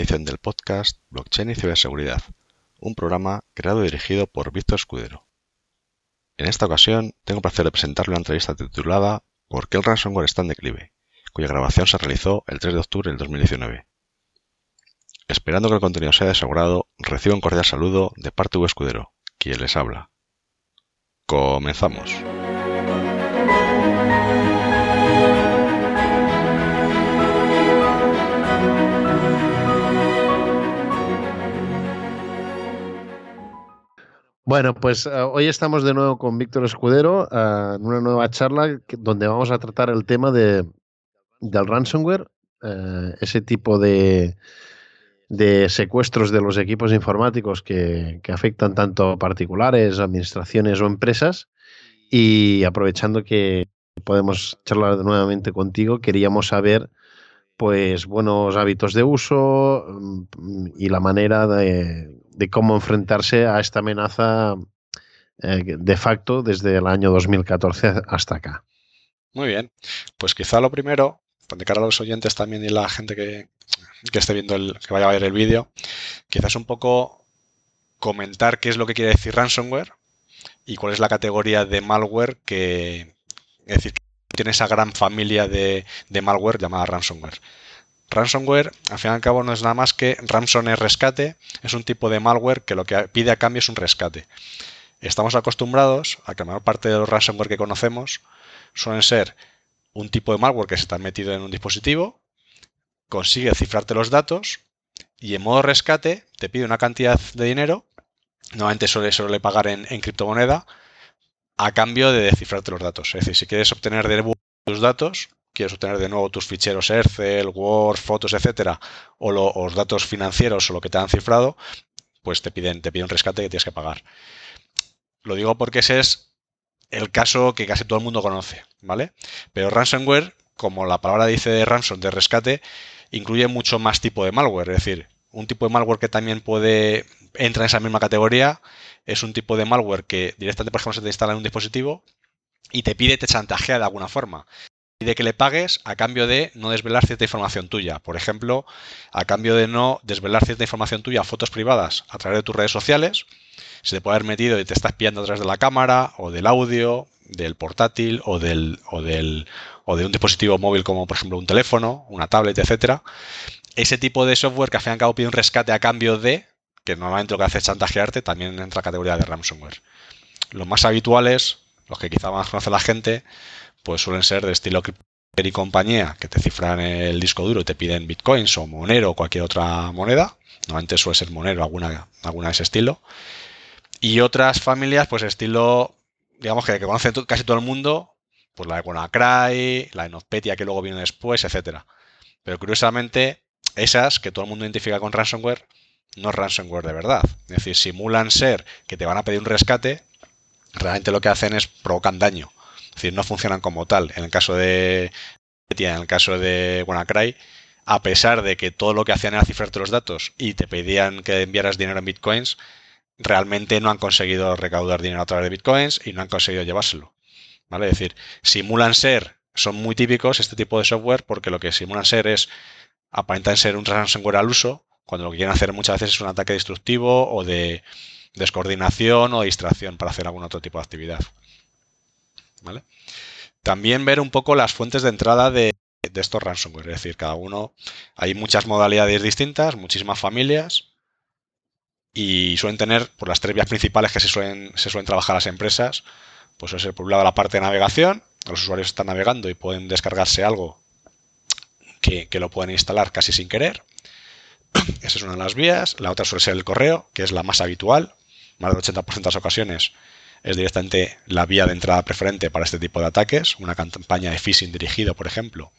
edición del podcast Blockchain y Ciberseguridad, un programa creado y dirigido por Víctor Escudero. En esta ocasión tengo el placer de presentarle una entrevista titulada ¿Por qué el ransomware está en declive?, cuya grabación se realizó el 3 de octubre del 2019. Esperando que el contenido sea asegurado, recibo un cordial saludo de parte de Escudero, quien les habla. Comenzamos. Bueno, pues uh, hoy estamos de nuevo con Víctor Escudero uh, en una nueva charla que, donde vamos a tratar el tema de, del ransomware, uh, ese tipo de, de, secuestros de los equipos informáticos que, que, afectan tanto a particulares, administraciones o empresas. Y aprovechando que podemos charlar nuevamente contigo, queríamos saber pues buenos hábitos de uso mm, y la manera de, de cómo enfrentarse a esta amenaza eh, de facto desde el año 2014 hasta acá. Muy bien, pues quizá lo primero, de cara a los oyentes también y la gente que, que esté viendo el, que vaya a ver el vídeo, quizás un poco comentar qué es lo que quiere decir ransomware y cuál es la categoría de malware que, es decir, tiene esa gran familia de, de malware llamada ransomware. Ransomware, al fin y al cabo, no es nada más que ransomware rescate, es un tipo de malware que lo que pide a cambio es un rescate. Estamos acostumbrados a que la mayor parte de los ransomware que conocemos suelen ser un tipo de malware que se está metido en un dispositivo, consigue cifrarte los datos y en modo rescate te pide una cantidad de dinero, normalmente suele, suele pagar en, criptomoneda, a cambio de descifrarte los datos. Es decir, si quieres obtener de tus datos, quieres obtener de nuevo tus ficheros Excel, Word, fotos, etcétera, o, lo, o, los datos financieros o lo que te han cifrado, pues te piden, te piden un rescate que tienes que pagar. Lo digo porque ese es el caso que casi todo el mundo conoce, ¿vale? Pero ransomware, como la palabra dice de ransom, de rescate, incluye mucho más tipo de malware. Es decir, un tipo de malware que también puede entra en esa misma categoría es un tipo de malware que directamente, por ejemplo, se te instala en un dispositivo y te pide, te chantajea de alguna forma pide que le pagues a cambio de no desvelar cierta información tuya. Por ejemplo, a cambio de no desvelar cierta información tuya, fotos privadas a través de tus redes sociales, se te puede haber metido y te estás pillando a través de la cámara o del audio, del portátil o del, o del o de un dispositivo móvil como por ejemplo un teléfono, una tablet, etcétera. Ese tipo de software que al fin y al cabo pide un rescate a cambio de, que normalmente lo que hace es chantajearte, también entra en la categoría de ransomware. Los más habituales, los que quizá más conoce la gente, pues suelen ser de estilo y compañía, que te cifran el disco duro y te piden bitcoins o Monero o cualquier otra moneda. Normalmente suele ser Monero, alguna, alguna de ese estilo. Y otras familias, pues estilo, digamos que, que conoce casi todo el mundo, pues la de WannaCry, la de que luego viene después, etcétera. Pero curiosamente, esas que todo el mundo identifica con ransomware, no es ransomware de verdad. Es decir, simulan ser que te van a pedir un rescate, realmente lo que hacen es provocan daño. Es decir, no funcionan como tal. En el caso de en el caso de WannaCry, a pesar de que todo lo que hacían era cifrarte los datos y te pedían que enviaras dinero en bitcoins, realmente no han conseguido recaudar dinero a través de bitcoins y no han conseguido llevárselo. ¿Vale? Es decir, simulan ser, son muy típicos este tipo de software porque lo que simulan ser es, aparentan ser un ransomware al uso, cuando lo que quieren hacer muchas veces es un ataque destructivo o de descoordinación o distracción para hacer algún otro tipo de actividad. También ver un poco las fuentes de entrada de, estos ransomware, es decir, cada uno, hay muchas modalidades distintas, muchísimas familias, y suelen tener por las tres vías principales que se suelen, se suelen trabajar las empresas, pues es por un lado la parte de navegación, los usuarios están navegando y pueden descargarse algo que, que, lo pueden instalar casi sin querer. Esa es una de las vías. La otra suele ser el correo, que es la más habitual. Más del 80% de las ocasiones es directamente la vía de entrada preferente para este tipo de ataques, una campaña de phishing dirigido, por ejemplo,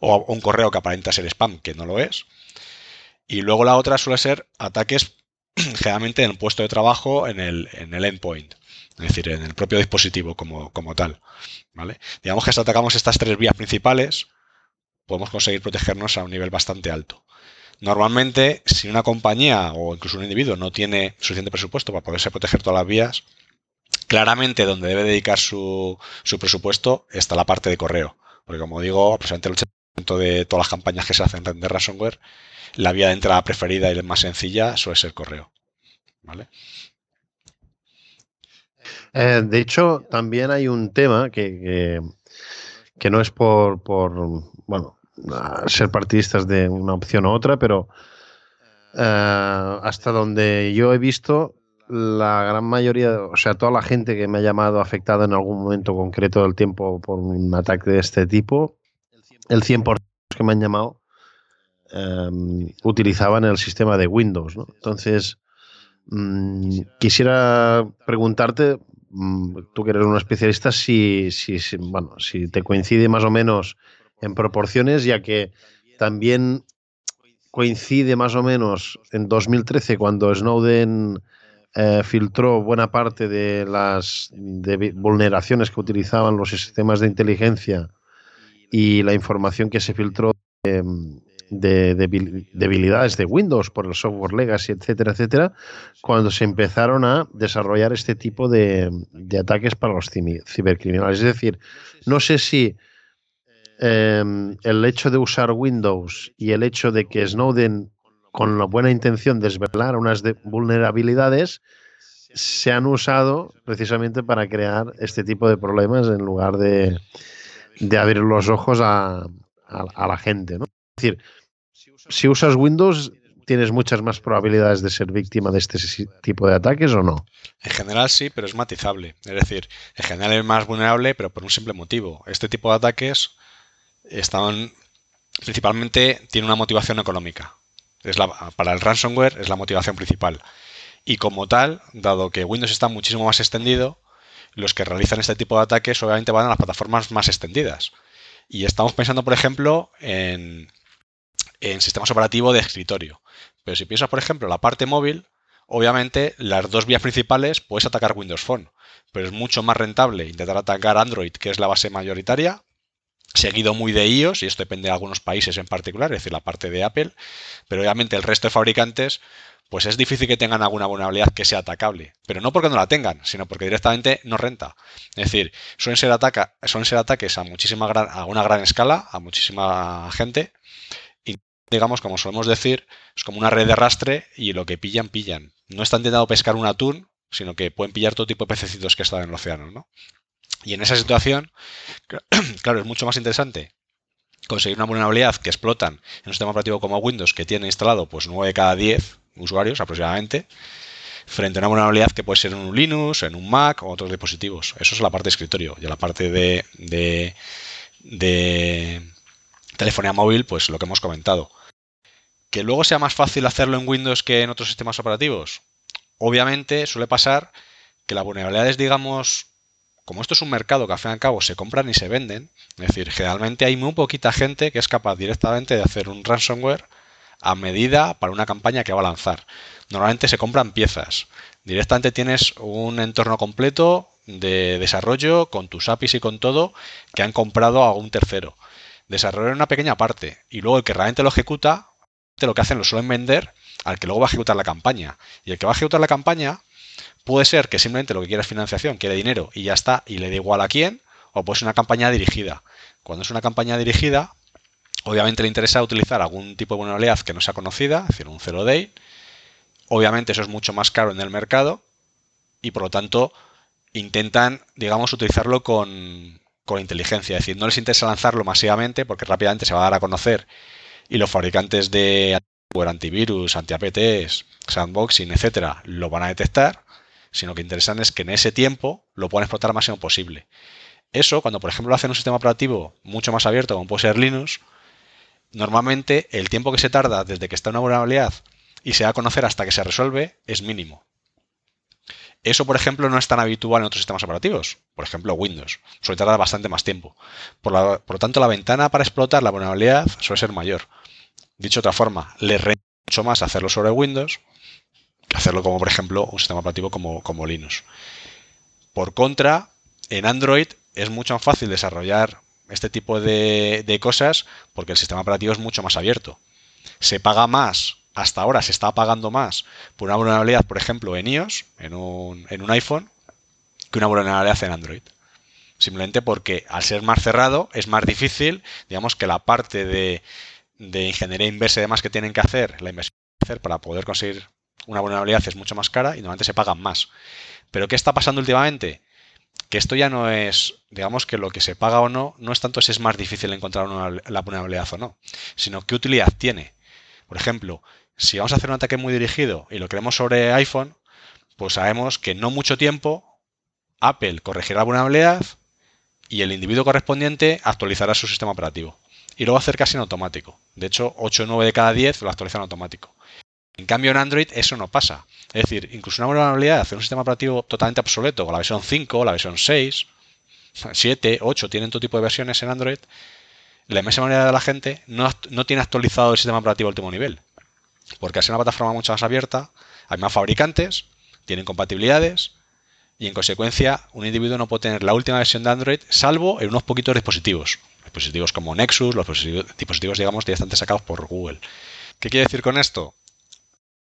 o un correo que aparenta ser spam, que no lo es. Y luego la otra suele ser ataques generalmente en el puesto de trabajo, en el, en el endpoint, es decir, en el propio dispositivo como, como tal. ¿vale? Digamos que si atacamos estas tres vías principales, podemos conseguir protegernos a un nivel bastante alto. Normalmente, si una compañía o incluso un individuo no tiene suficiente presupuesto para poderse proteger todas las vías, claramente donde debe dedicar su, su, presupuesto está la parte de correo. Porque como digo, aproximadamente de todas las campañas que se hacen de ransomware, la vía de entrada preferida y la más sencilla suele ser correo. ¿Vale? Eh, de hecho, también hay un tema que, que, no es por, por, bueno, ser partidistas de una opción u otra, pero eh, hasta donde yo he visto, la gran mayoría, o sea, toda la gente que me ha llamado afectada en algún momento concreto del tiempo por un ataque de este tipo, el 100% que me han llamado em, utilizaban el sistema de Windows. ¿no? Entonces, mm, quisiera preguntarte, mm, tú que eres un especialista, si, si, bueno, si te coincide más o menos en proporciones, ya que también coincide más o menos en 2013 cuando Snowden eh, filtró buena parte de las vulneraciones que utilizaban los sistemas de inteligencia y la información que se filtró de, debilidades de Windows por el software legacy, etcétera, etcétera, cuando se empezaron a desarrollar este tipo de, ataques para los cibercriminales. Es decir, no sé si em, el hecho de usar Windows y el hecho de que Snowden con la buena intención de desvelar unas vulnerabilidades, se han usado precisamente para crear este tipo de problemas en lugar de, abrir los ojos a, la gente. Es decir, si usas Windows, ¿tienes muchas más probabilidades de ser víctima de este tipo de ataques o no? En general sí, pero es matizable. Es decir, en general es más vulnerable, pero por un simple motivo. Este tipo de ataques están principalmente tiene una motivación económica para el ransomware es la motivación principal. Y como tal, dado que Windows está muchísimo más extendido, los que realizan este tipo de ataques obviamente van a las plataformas más extendidas. Y estamos pensando, por ejemplo, en, en sistemas operativos de escritorio. Pero si piensas, por ejemplo, la parte móvil, obviamente las dos vías principales puedes atacar Windows Phone, pero es mucho más rentable intentar atacar Android, que es la base mayoritaria, seguido muy de iOS, y esto depende de algunos países en particular, es decir, la parte de Apple, pero obviamente el resto de fabricantes, pues es difícil que tengan alguna vulnerabilidad que sea atacable, pero no porque no la tengan, sino porque directamente no renta. Es decir, suelen ser, ataques a, muchísima a una gran escala, a muchísima gente, y digamos, como solemos decir, es como una red de rastre y lo que pillan, pillan. No están intentando pescar un atún, sino que pueden pillar todo tipo de pececitos que están en el océano, ¿no? Y en esa situación, claro, es mucho más interesante conseguir una vulnerabilidad que explotan en un sistema operativo como Windows que tiene instalado pues 9 de cada 10 usuarios aproximadamente, frente a una vulnerabilidad que puede ser en un Linux, en un Mac o otros dispositivos. Eso es la parte de escritorio. Y la parte de, de, de telefonía móvil, pues lo que hemos comentado. Que luego sea más fácil hacerlo en Windows que en otros sistemas operativos. Obviamente suele pasar que las vulnerabilidades, digamos, como esto es un mercado que al fin y al cabo se compran y se venden, es decir, generalmente hay muy poquita gente que es capaz directamente de hacer un ransomware a medida para una campaña que va a lanzar. Normalmente se compran piezas. Directamente tienes un entorno completo de desarrollo con tus APIs y con todo que han comprado a un tercero. Desarrollar una pequeña parte y luego el que realmente lo ejecuta, lo que hacen lo suelen vender al que luego va a ejecutar la campaña. Y el que va a ejecutar la campaña Puede ser que simplemente lo que quiera es financiación, quiere dinero y ya está, y le da igual a quién, o puede ser una campaña dirigida. Cuando es una campaña dirigida, obviamente le interesa utilizar algún tipo de vulnerabilidad que no sea conocida, es decir, un zero day. Obviamente eso es mucho más caro en el mercado y por lo tanto intentan, digamos, utilizarlo con, con inteligencia. Es decir, no les interesa lanzarlo masivamente porque rápidamente se va a dar a conocer y los fabricantes de antivirus, anti-APTs, sandboxing, etcétera, lo van a detectar sino que interesan es que en ese tiempo lo puedan explotar al máximo posible. Eso, cuando por ejemplo lo hacen un sistema operativo mucho más abierto, como puede ser Linux, normalmente el tiempo que se tarda desde que está una vulnerabilidad y se da a conocer hasta que se resuelve es mínimo. Eso, por ejemplo, no es tan habitual en otros sistemas operativos. Por ejemplo, Windows. Suele tardar bastante más tiempo. Por, lo tanto, la ventana para explotar la vulnerabilidad suele ser mayor. Dicho de otra forma, le renta mucho más hacerlo sobre Windows hacerlo como, por ejemplo, un sistema operativo como, como Linux. Por contra, en Android es mucho más fácil desarrollar este tipo de, cosas porque el sistema operativo es mucho más abierto. Se paga más, hasta ahora se está pagando más por una vulnerabilidad, por ejemplo, en iOS, en un, en un iPhone, que una vulnerabilidad en Android. Simplemente porque al ser más cerrado es más difícil, digamos que la parte de, de ingeniería inversa y demás que tienen que hacer, la inversión que hacer para poder conseguir una vulnerabilidad es mucho más cara y normalmente se pagan más. Pero ¿qué está pasando últimamente? Que esto ya no es, digamos que lo que se paga o no, no es tanto si es más difícil encontrar una, la vulnerabilidad o no, sino qué utilidad tiene. Por ejemplo, si vamos a hacer un ataque muy dirigido y lo queremos sobre iPhone, pues sabemos que no mucho tiempo Apple corregirá la vulnerabilidad y el individuo correspondiente actualizará su sistema operativo. Y lo va a hacer casi en automático. De hecho, 8 o 9 de cada 10 lo actualizan automático. En cambio, en Android eso no pasa. Es decir, incluso una vulnerabilidad hacer un sistema operativo totalmente obsoleto, con la versión 5, la versión 6, 7, 8, tienen todo tipo de versiones en Android, la inmensa mayoría de la gente no, no tiene actualizado el sistema operativo a último nivel. Porque al ser una plataforma mucho más abierta, hay más fabricantes, tienen compatibilidades, y en consecuencia un individuo no puede tener la última versión de Android salvo en unos poquitos dispositivos. Dispositivos como Nexus, los dispositivos, digamos, directamente sacados por Google. ¿Qué quiere decir con esto?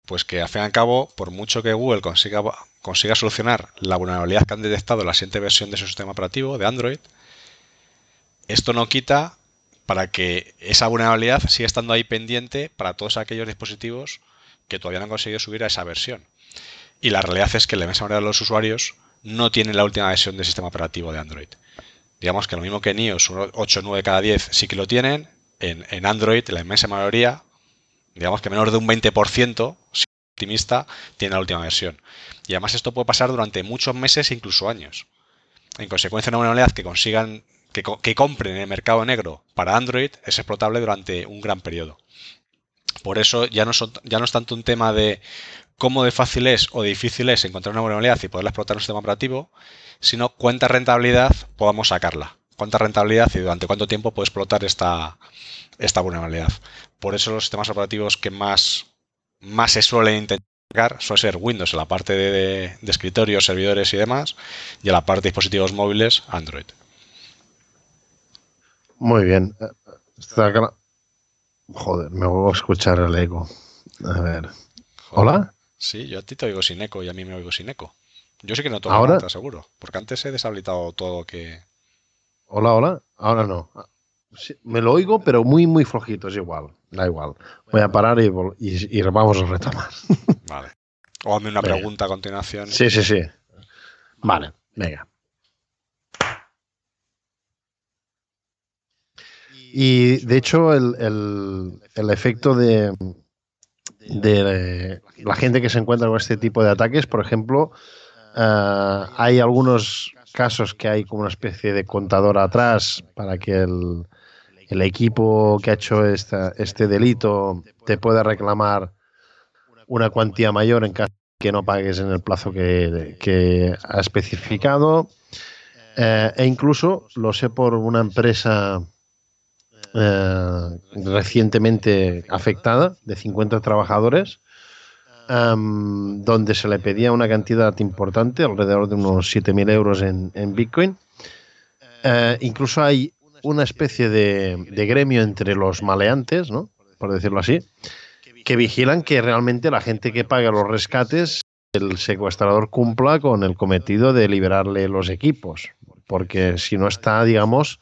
Pues que al fin y al cabo, por mucho que Google consiga, solucionar la vulnerabilidad que han detectado en la siguiente versión de su sistema operativo de Android, esto no quita para que esa vulnerabilidad siga estando ahí pendiente para todos aquellos dispositivos que todavía no han conseguido subir a esa versión. Y la realidad es que la inmensa mayoría de los usuarios no tienen la última versión del sistema operativo de Android. Digamos que lo mismo que en iOS, 8 o 9 cada 10 sí que lo tienen, en, Android la inmensa mayoría, digamos que menos de un 20%, si optimista, tiene la última versión. Y además esto puede pasar durante muchos meses e incluso años. En consecuencia, una vulnerabilidad que consigan, que, que compren en el mercado negro para Android es explotable durante un gran periodo. Por eso ya no, ya no es tanto un tema de cómo de fácil es o difícil es encontrar una vulnerabilidad y poderla explotar en un sistema operativo, sino cuánta rentabilidad podamos sacarla. Cuánta rentabilidad y durante cuánto tiempo puede explotar esta, esta vulnerabilidad. Por eso los sistemas operativos que más, más se suelen intentar suele ser Windows en la parte de, de, escritorio, servidores y demás, y en la parte de dispositivos móviles, Android. Muy bien. Joder, me vuelvo a escuchar el eco. A ver. ¿Hola? Sí, yo a ti te oigo sin eco y a mí me oigo sin eco. Yo sí que no tengo nada, seguro. Porque antes he deshabilitado todo que. Hola, hola. Ahora no. me lo oigo, pero muy, muy flojito. Es igual. Da igual. Voy a parar y, y, vamos a retomar. Vale. O hazme una pregunta a continuación. Sí, sí, sí. Vale, venga. Y de hecho, el, el, el efecto de, de la gente que se encuentra con este tipo de ataques. Por ejemplo, uh, hay algunos casos que hay como una especie de contador atrás para que el, el equipo que ha hecho esta, este delito te pueda reclamar una cuantía mayor en caso de que no pagues en el plazo que, ha especificado. Uh, e incluso lo sé por una empresa eh, recientemente afectada de 50 trabajadores, donde se le pedía una cantidad importante, alrededor de unos 7.000 euros en, Bitcoin. Eh, incluso hay una especie de, gremio entre los maleantes, ¿no? por decirlo así, que vigilan que realmente la gente que paga los rescates, el secuestrador cumpla con el cometido de liberarle los equipos, porque si no está, digamos,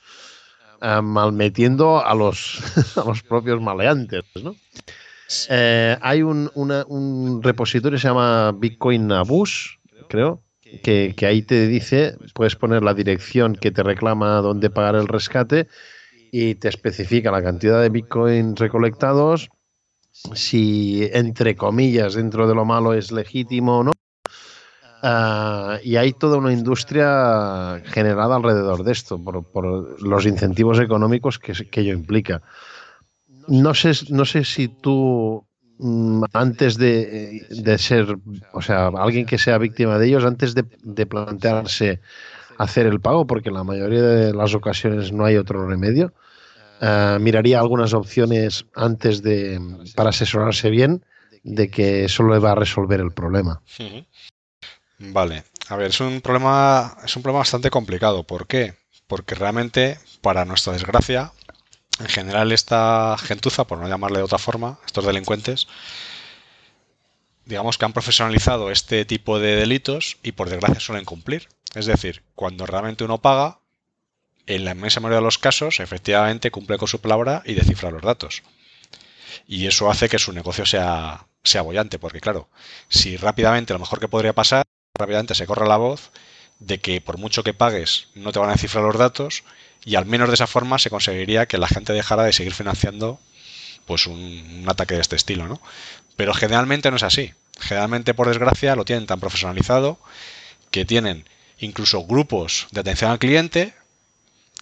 uh, malmetiendo a los, a los propios maleantes. ¿no? Eh, hay un, un, repositorio que se llama Bitcoin Abuse, creo, que, ahí te dice, puedes poner la dirección que te reclama dónde pagar el rescate y te especifica la cantidad de Bitcoin recolectados, si entre comillas dentro de lo malo es legítimo o no, Uh, y hay toda una industria generada alrededor de esto, por, los incentivos económicos que, que, ello implica. No sé, no sé si tú, antes de, de, ser, o sea, alguien que sea víctima de ellos, antes de, plantearse hacer el pago, porque en la mayoría de las ocasiones no hay otro remedio, uh, miraría algunas opciones antes de, para asesorarse bien de que eso le va a resolver el problema. Vale, a ver, es un problema, es un problema bastante complicado. ¿Por qué? Porque realmente, para nuestra desgracia, en general esta gentuza, por no llamarle de otra forma, estos delincuentes, digamos que han profesionalizado este tipo de delitos y por desgracia suelen cumplir. Es decir, cuando realmente uno paga, en la inmensa mayoría de los casos, efectivamente cumple con su palabra y descifra los datos. Y eso hace que su negocio sea, sea bollante, porque claro, si rápidamente, lo mejor que podría pasar, rápidamente se corre la voz de que por mucho que pagues no te van a descifrar los datos y al menos de esa forma se conseguiría que la gente dejara de seguir financiando pues un, ataque de este estilo, ¿no? Pero generalmente no es así. Generalmente, por desgracia, lo tienen tan profesionalizado que tienen incluso grupos de atención al cliente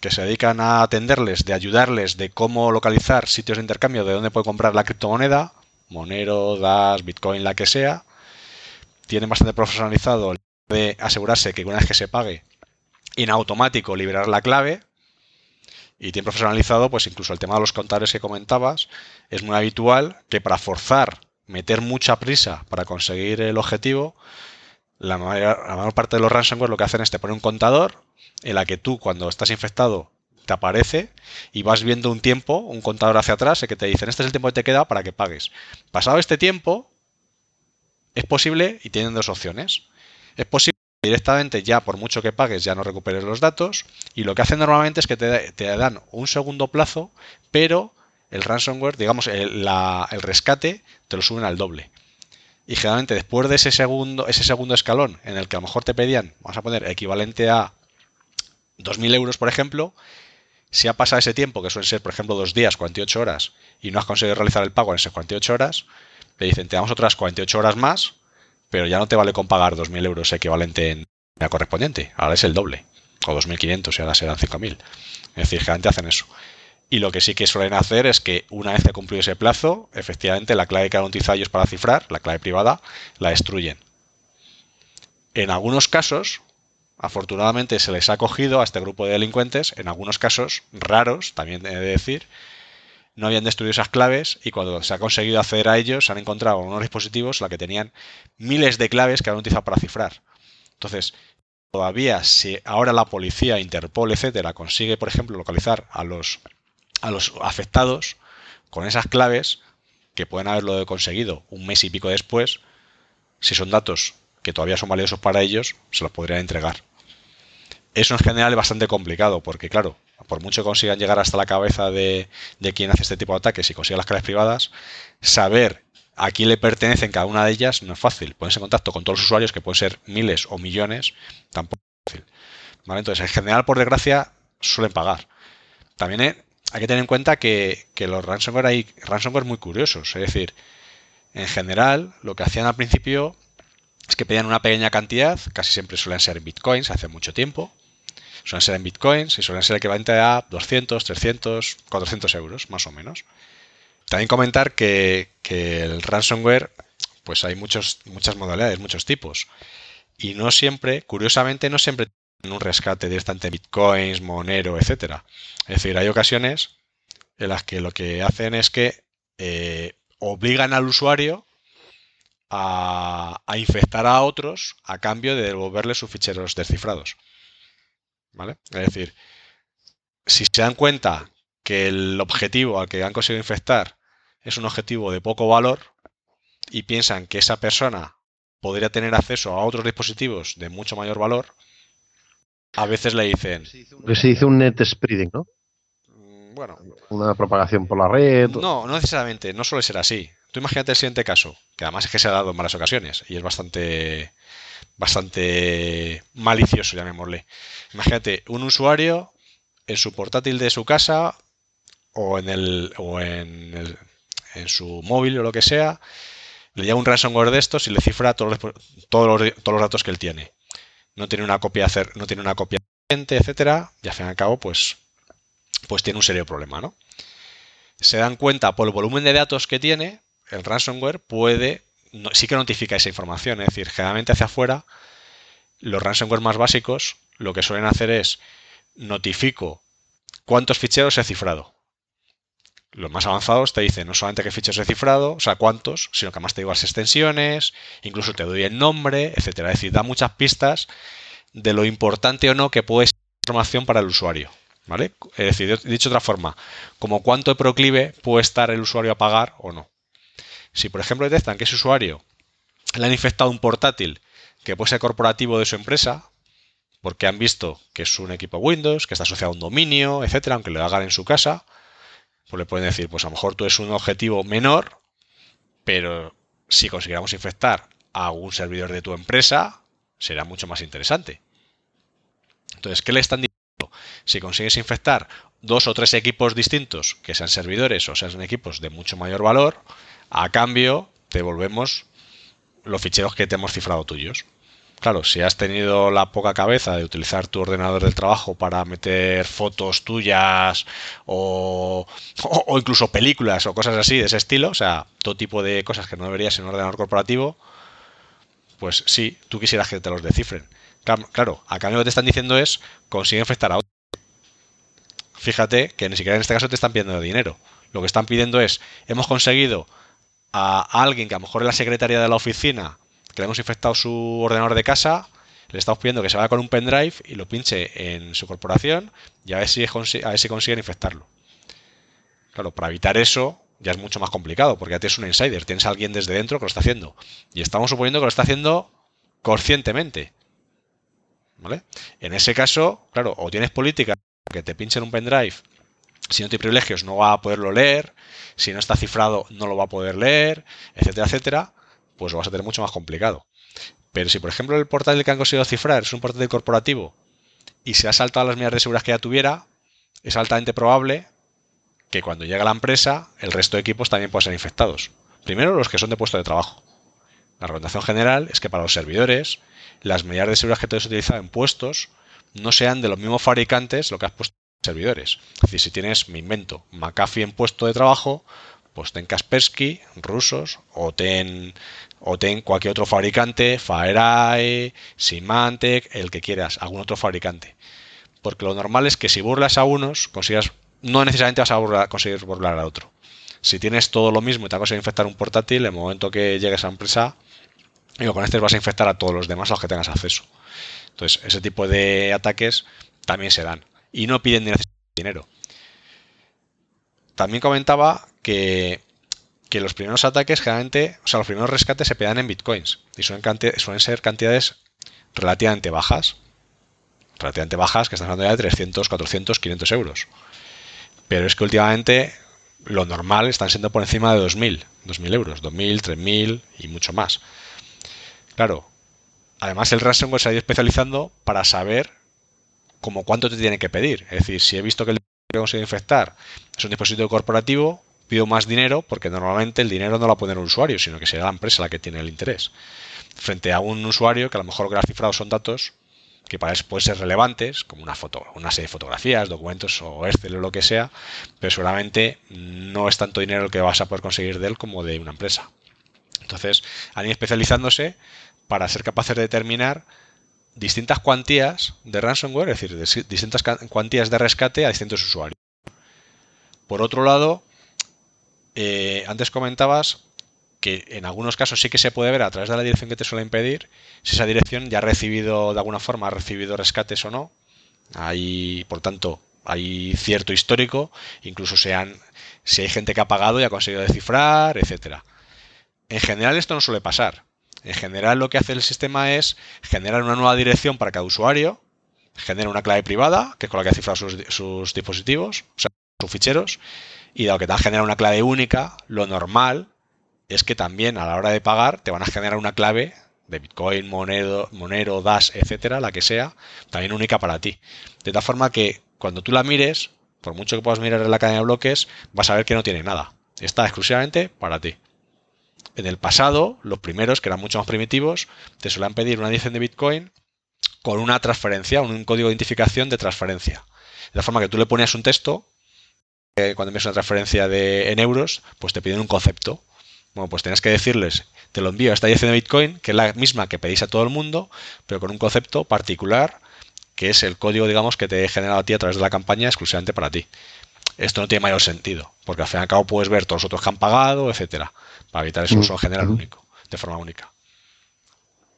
que se dedican a atenderles, de ayudarles de cómo localizar sitios de intercambio, de dónde puede comprar la criptomoneda, Monero, Dash, Bitcoin, la que sea. Tienen bastante profesionalizado de asegurarse que una vez que se pague, en automático liberar la clave. Y tienen profesionalizado, pues incluso el tema de los contadores que comentabas, es muy habitual que para forzar, meter mucha prisa para conseguir el objetivo, la mayor, parte de los ransomware lo que hacen es te poner un contador en la que tú cuando estás infectado te aparece y vas viendo un tiempo, un contador hacia atrás, que te dicen este es el tiempo que te queda para que pagues. Pasado este tiempo, es posible y tienen dos opciones. Es posible directamente ya por mucho que pagues ya no recuperes los datos y lo que hacen normalmente es que te, te dan un segundo plazo, pero el ransomware, digamos, el, el rescate te lo suben al doble. Y generalmente después de ese segundo, ese segundo escalón en el que a lo mejor te pedían, vamos a poner equivalente a 2.000 euros, por ejemplo, si ha pasado ese tiempo, que suelen ser, por ejemplo, dos días, 48 horas, y no has conseguido realizar el pago en esas 48 horas, te dicen, te damos otras 48 horas más, pero ya no te vale con pagar 2.000 euros equivalente en la correspondiente, ahora es el doble, o 2.500 y ahora serán 5.000. Es decir, generalmente hacen eso. Y lo que sí que suelen hacer es que una vez que cumplido ese plazo, efectivamente la clave que han utilizado ellos para cifrar, la clave privada, la destruyen. En algunos casos, afortunadamente se les ha cogido a este grupo de delincuentes, en algunos casos raros, también he de decir, no habían destruido esas claves y cuando se ha conseguido acceder a ellos, se han encontrado unos dispositivos la que tenían miles de claves que han utilizado para cifrar. Entonces, todavía si ahora la policía, Interpol, etcétera, consigue, por ejemplo, localizar a los a los afectados con esas claves que pueden haberlo conseguido un mes y pico después, si son datos que todavía son valiosos para ellos, se los podrían entregar. Eso en general es bastante complicado, porque claro, por mucho que consigan llegar hasta la cabeza de, de quien hace este tipo de ataques y consiga las claves privadas, saber a quién le pertenecen cada una de ellas no es fácil. Ponerse en contacto con todos los usuarios, que pueden ser miles o millones, tampoco es fácil. Entonces, en general, por desgracia, suelen pagar. También hay que tener en cuenta que, los ransomware hay ransomware muy curiosos. Es decir, en general, lo que hacían al principio es que pedían una pequeña cantidad, casi siempre suelen ser bitcoins, hace mucho tiempo. Suelen ser en bitcoins y suelen ser equivalente a 200, 300, 400 euros, más o menos. También comentar que, el ransomware, pues hay muchos, muchas modalidades, muchos tipos. Y no siempre, curiosamente, no siempre un rescate directamente bitcoins, monero, etcétera. Es decir, hay ocasiones en las que lo que hacen es que eh, obligan al usuario a, infectar a otros a cambio de devolverle sus ficheros descifrados. ¿Vale? Es decir, si se dan cuenta que el objetivo al que han conseguido infectar es un objetivo de poco valor y piensan que esa persona podría tener acceso a otros dispositivos de mucho mayor valor, a veces le dicen. Que se dice un net spreading, ¿no? Mm, bueno. Una propagación por la red. No, no necesariamente, no suele ser así. Tú imagínate el siguiente caso, que además es que se ha dado en varias ocasiones y es bastante bastante malicioso, llamémosle. Imagínate un usuario en su portátil de su casa o en el o en, su móvil o lo que sea, le llega un ransomware de estos y le cifra todos los, datos que él tiene no tiene una copia no tiene una copia etcétera, y al fin y al cabo, pues, pues tiene un serio problema, ¿no? Se dan cuenta por el volumen de datos que tiene, el ransomware puede, sí que notifica esa información, es decir, generalmente hacia afuera, los ransomware más básicos lo que suelen hacer es notifico cuántos ficheros he cifrado. Los más avanzados te dicen no solamente qué ficheros he cifrado, o sea, cuántos, sino que además te digo las extensiones, incluso te doy el nombre, etcétera. Es decir, da muchas pistas de lo importante o no que puede ser información para el usuario. ¿Vale? Es decir, dicho de otra forma, como cuánto proclive puede estar el usuario a pagar o no. Si, por ejemplo, detectan que ese usuario le han infectado un portátil que puede ser corporativo de su empresa, porque han visto que es un equipo Windows, que está asociado a un dominio, etcétera, aunque lo hagan en su casa, pues le pueden decir, pues a lo mejor tú es un objetivo menor, pero si consiguiéramos infectar a un servidor de tu empresa, será mucho más interesante. Entonces, ¿qué le están diciendo? Si consigues infectar dos o tres equipos distintos, que sean servidores o sean equipos de mucho mayor valor, a cambio devolvemos los ficheros que te hemos cifrado tuyos. Claro, si has tenido la poca cabeza de utilizar tu ordenador del trabajo para meter fotos tuyas o, incluso películas o cosas así de ese estilo, o sea, todo tipo de cosas que no deberías en un ordenador corporativo, pues sí, tú quisieras que te los descifren. Claro, acá lo que te están diciendo es consigue infectar a otro. Fíjate que ni siquiera en este caso te están pidiendo dinero. Lo que están pidiendo es, hemos conseguido a alguien que a lo mejor es la secretaria de la oficina que le hemos infectado su ordenador de casa, le estamos pidiendo que se vaya con un pendrive y lo pinche en su corporación y a ver si, a ver si consiguen infectarlo. Claro, para evitar eso ya es mucho más complicado, porque ya tienes un insider, tienes a alguien desde dentro que lo está haciendo. Y estamos suponiendo que lo está haciendo conscientemente. ¿Vale? En ese caso, claro, o tienes política que te pinchen un pendrive, si no tienes privilegios no va a poderlo leer, si no está cifrado no lo va a poder leer, etcétera, etcétera pues lo vas a tener mucho más complicado. Pero si, por ejemplo, el portal que han conseguido cifrar es un portal corporativo y se ha saltado las medidas de seguridad que ya tuviera, es altamente probable que cuando llegue a la empresa el resto de equipos también puedan ser infectados. Primero los que son de puesto de trabajo. La recomendación general es que para los servidores las medidas de seguridad que tú has utilizado en puestos no sean de los mismos fabricantes lo que has puesto servidores. Es decir, si tienes, me invento, McAfee en puesto de trabajo, pues ten Kaspersky, rusos, o ten, o ten cualquier otro fabricante, FireEye, Symantec, el que quieras, algún otro fabricante. Porque lo normal es que si burlas a unos, consigas, no necesariamente vas a conseguir burlar a otro. Si tienes todo lo mismo y te vas a infectar un portátil, en el momento que llegues a la empresa, digo, con este vas a infectar a todos los demás a los que tengas acceso. Entonces, ese tipo de ataques también se dan. Y no piden dinero. También comentaba que, los primeros ataques generalmente, o sea, los primeros rescates se pegan en bitcoins y suelen, suelen ser cantidades relativamente bajas. Relativamente bajas, que están hablando ya de 300, 400, 500 euros. Pero es que últimamente lo normal están siendo por encima de 2.000, 2.000 euros, 2.000, 3.000 y mucho más. Claro, además el ransomware se ha ido especializando para saber como cuánto te tiene que pedir. Es decir, si he visto que el que consigo infectar es un dispositivo corporativo, pido más dinero porque normalmente el dinero no lo poner un usuario, sino que será la empresa la que tiene el interés. Frente a un usuario que a lo mejor lo que ha cifrado son datos que para eso pueden ser relevantes, como una foto, una serie de fotografías, documentos o Excel o lo que sea, pero seguramente no es tanto dinero el que vas a poder conseguir de él como de una empresa. Entonces, han especializándose para ser capaces de determinar distintas cuantías de ransomware, es decir, distintas cuantías de rescate a distintos usuarios. Por otro lado, eh, antes comentabas que en algunos casos sí que se puede ver a través de la dirección que te suele impedir si esa dirección ya ha recibido de alguna forma ha recibido rescates o no. Hay, por tanto, hay cierto histórico, incluso sean si hay gente que ha pagado y ha conseguido descifrar, etcétera. En general esto no suele pasar. En general lo que hace el sistema es generar una nueva dirección para cada usuario, genera una clave privada, que es con la que ha cifrado sus, dispositivos, o sea, sus ficheros, y dado que te han generado una clave única, lo normal es que también a la hora de pagar te van a generar una clave de Bitcoin, Monero, Monero, Dash, etcétera, la que sea, también única para ti. De tal forma que cuando tú la mires, por mucho que puedas mirar en la cadena de bloques, vas a ver que no tiene nada. Está exclusivamente para ti. En el pasado, los primeros, que eran mucho más primitivos, te suelen pedir una edición de Bitcoin con una transferencia, un código de identificación de transferencia. De la forma que tú le ponías un texto, eh, cuando envías una transferencia de, en euros, pues te piden un concepto. Bueno, pues tienes que decirles, te lo envío a esta edición de Bitcoin, que es la misma que pedís a todo el mundo, pero con un concepto particular, que es el código, digamos, que te he generado a ti a través de la campaña exclusivamente para ti. Esto no tiene mayor sentido, porque al fin y al cabo puedes ver todos los otros que han pagado, etcétera para evitar ese uso general único, de forma única.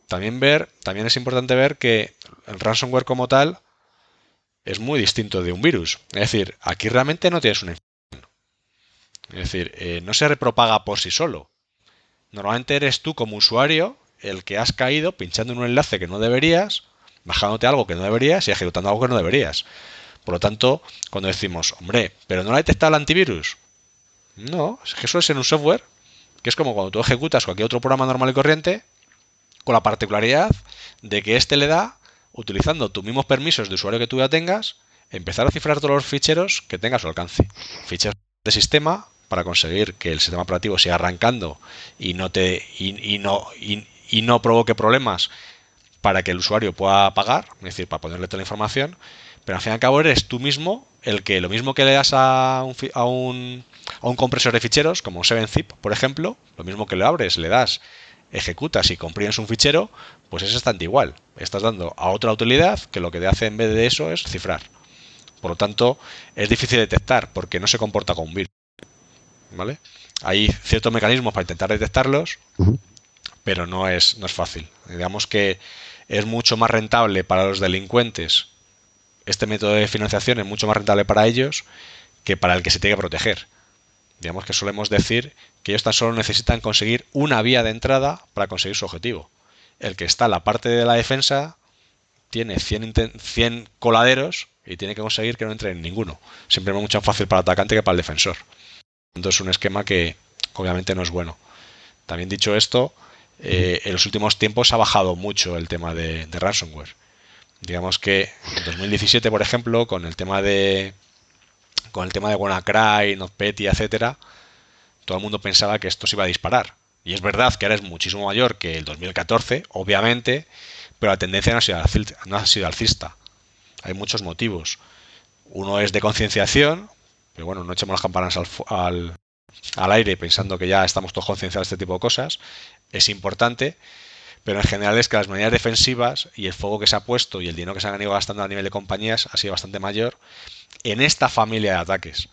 También ver, también es importante ver que el ransomware como tal es muy distinto de un virus. Es decir, aquí realmente no tienes una infección. Es decir, eh, no se repropaga por sí solo. Normalmente eres tú como usuario el que has caído pinchando en un enlace que no deberías bajándote algo que no deberías y ejecutando algo que no deberías. Por lo tanto, cuando decimos, hombre, pero no la detecta el antivirus. No, es que eso es en un software que es como cuando tú ejecutas cualquier otro programa normal y corriente, con la particularidad de que este le da, utilizando tus mismos permisos de usuario que tú ya tengas, empezar a cifrar todos los ficheros que tenga a su alcance. Ficheros de sistema para conseguir que el sistema operativo siga arrancando y no te y, no y, no provoque problemas para que el usuario pueda pagar, es decir, para ponerle toda la información, pero al fin y al cabo eres tú mismo el que lo mismo que le das a un, a un, a un compresor de ficheros, como 7-zip, por ejemplo, lo mismo que le abres, le das, ejecutas y comprimes un fichero, pues es bastante igual. Estás dando a otra utilidad que lo que te hace en vez de eso es cifrar. Por lo tanto, es difícil detectar porque no se comporta como un virus. ¿Vale? Hay ciertos mecanismos para intentar detectarlos, pero no es, no es fácil. Digamos que es mucho más rentable para los delincuentes. Este método de financiación es mucho más rentable para ellos que para el que se tiene que proteger. Digamos que solemos decir que ellos tan solo necesitan conseguir una vía de entrada para conseguir su objetivo. El que está en la parte de la defensa tiene 100, 100 coladeros y tiene que conseguir que no entre en ninguno. Siempre es mucho más fácil para el atacante que para el defensor. Entonces es un esquema que obviamente no es bueno. También dicho esto, eh, en los últimos tiempos ha bajado mucho el tema de, de ransomware. Digamos que en 2017, por ejemplo, con el tema de con el tema de WannaCry, NotPetya, etcétera, todo el mundo pensaba que esto se iba a disparar. Y es verdad que ahora es muchísimo mayor que el 2014, obviamente, pero la tendencia no ha sido, no ha sido alcista. Hay muchos motivos. Uno es de concienciación, pero bueno, no echemos las campanas al, al, aire pensando que ya estamos todos concienciados de este tipo de cosas. Es importante, pero en general es que las medidas defensivas y el fuego que se ha puesto y el dinero que se han ido gastando a nivel de compañías ha sido bastante mayor en esta familia de ataques.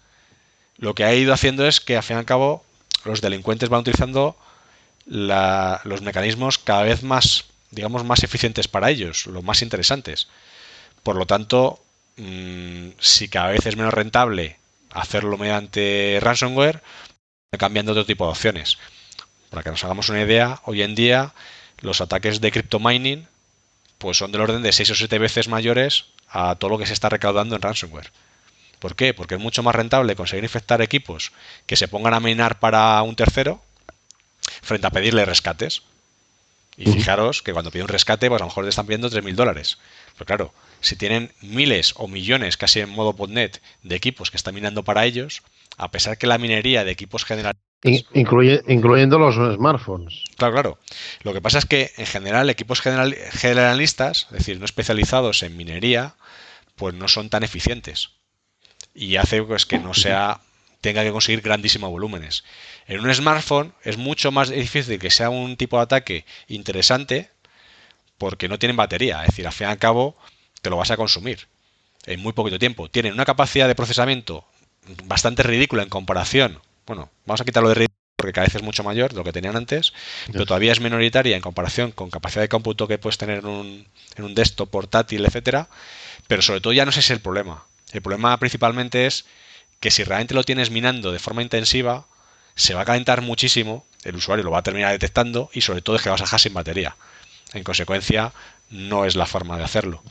Lo que ha ido haciendo es que, al fin y al cabo, los delincuentes van utilizando los mecanismos cada vez más, digamos, más eficientes para ellos, los más interesantes. Por lo tanto, mm, si cada vez es menos rentable hacerlo mediante ransomware, cambiando otro tipo de opciones. Para que nos hagamos una idea, hoy en día los ataques de cryptomining pues son del orden de 6 o 7 veces mayores a todo lo que se está recaudando en ransomware. ¿Por qué? Porque es mucho más rentable conseguir infectar equipos que se pongan a minar para un tercero frente a pedirle rescates. Y fijaros que cuando pide un rescate, pues a lo mejor le están pidiendo 3.000 dólares. Pero claro, si tienen miles o millones, casi en modo botnet, de equipos que están minando para ellos, a pesar que la minería de equipos generalistas... incluyendo los smartphones. Claro, claro. Lo que pasa es que en general equipos generalistas, es decir, no especializados en minería, pues no son tan eficientes. Y hace pues, que no sea tenga que conseguir grandísimos volúmenes. En un smartphone es mucho más difícil que sea un tipo de ataque interesante porque no tienen batería. Es decir, al fin y al cabo te lo vas a consumir en muy poquito tiempo. Tienen una capacidad de procesamiento bastante ridícula en comparación. Bueno, vamos a quitarlo de ridículo porque cada vez es mucho mayor de lo que tenían antes, pero todavía es minoritaria en comparación con capacidad de cómputo que puedes tener en un, en un desktop portátil, etcétera. Pero sobre todo ya no ese es el problema. El problema principalmente es que si realmente lo tienes minando de forma intensiva, se va a calentar muchísimo, el usuario lo va a terminar detectando y sobre todo es que vas a dejar sin batería. En consecuencia, no es la forma de hacerlo.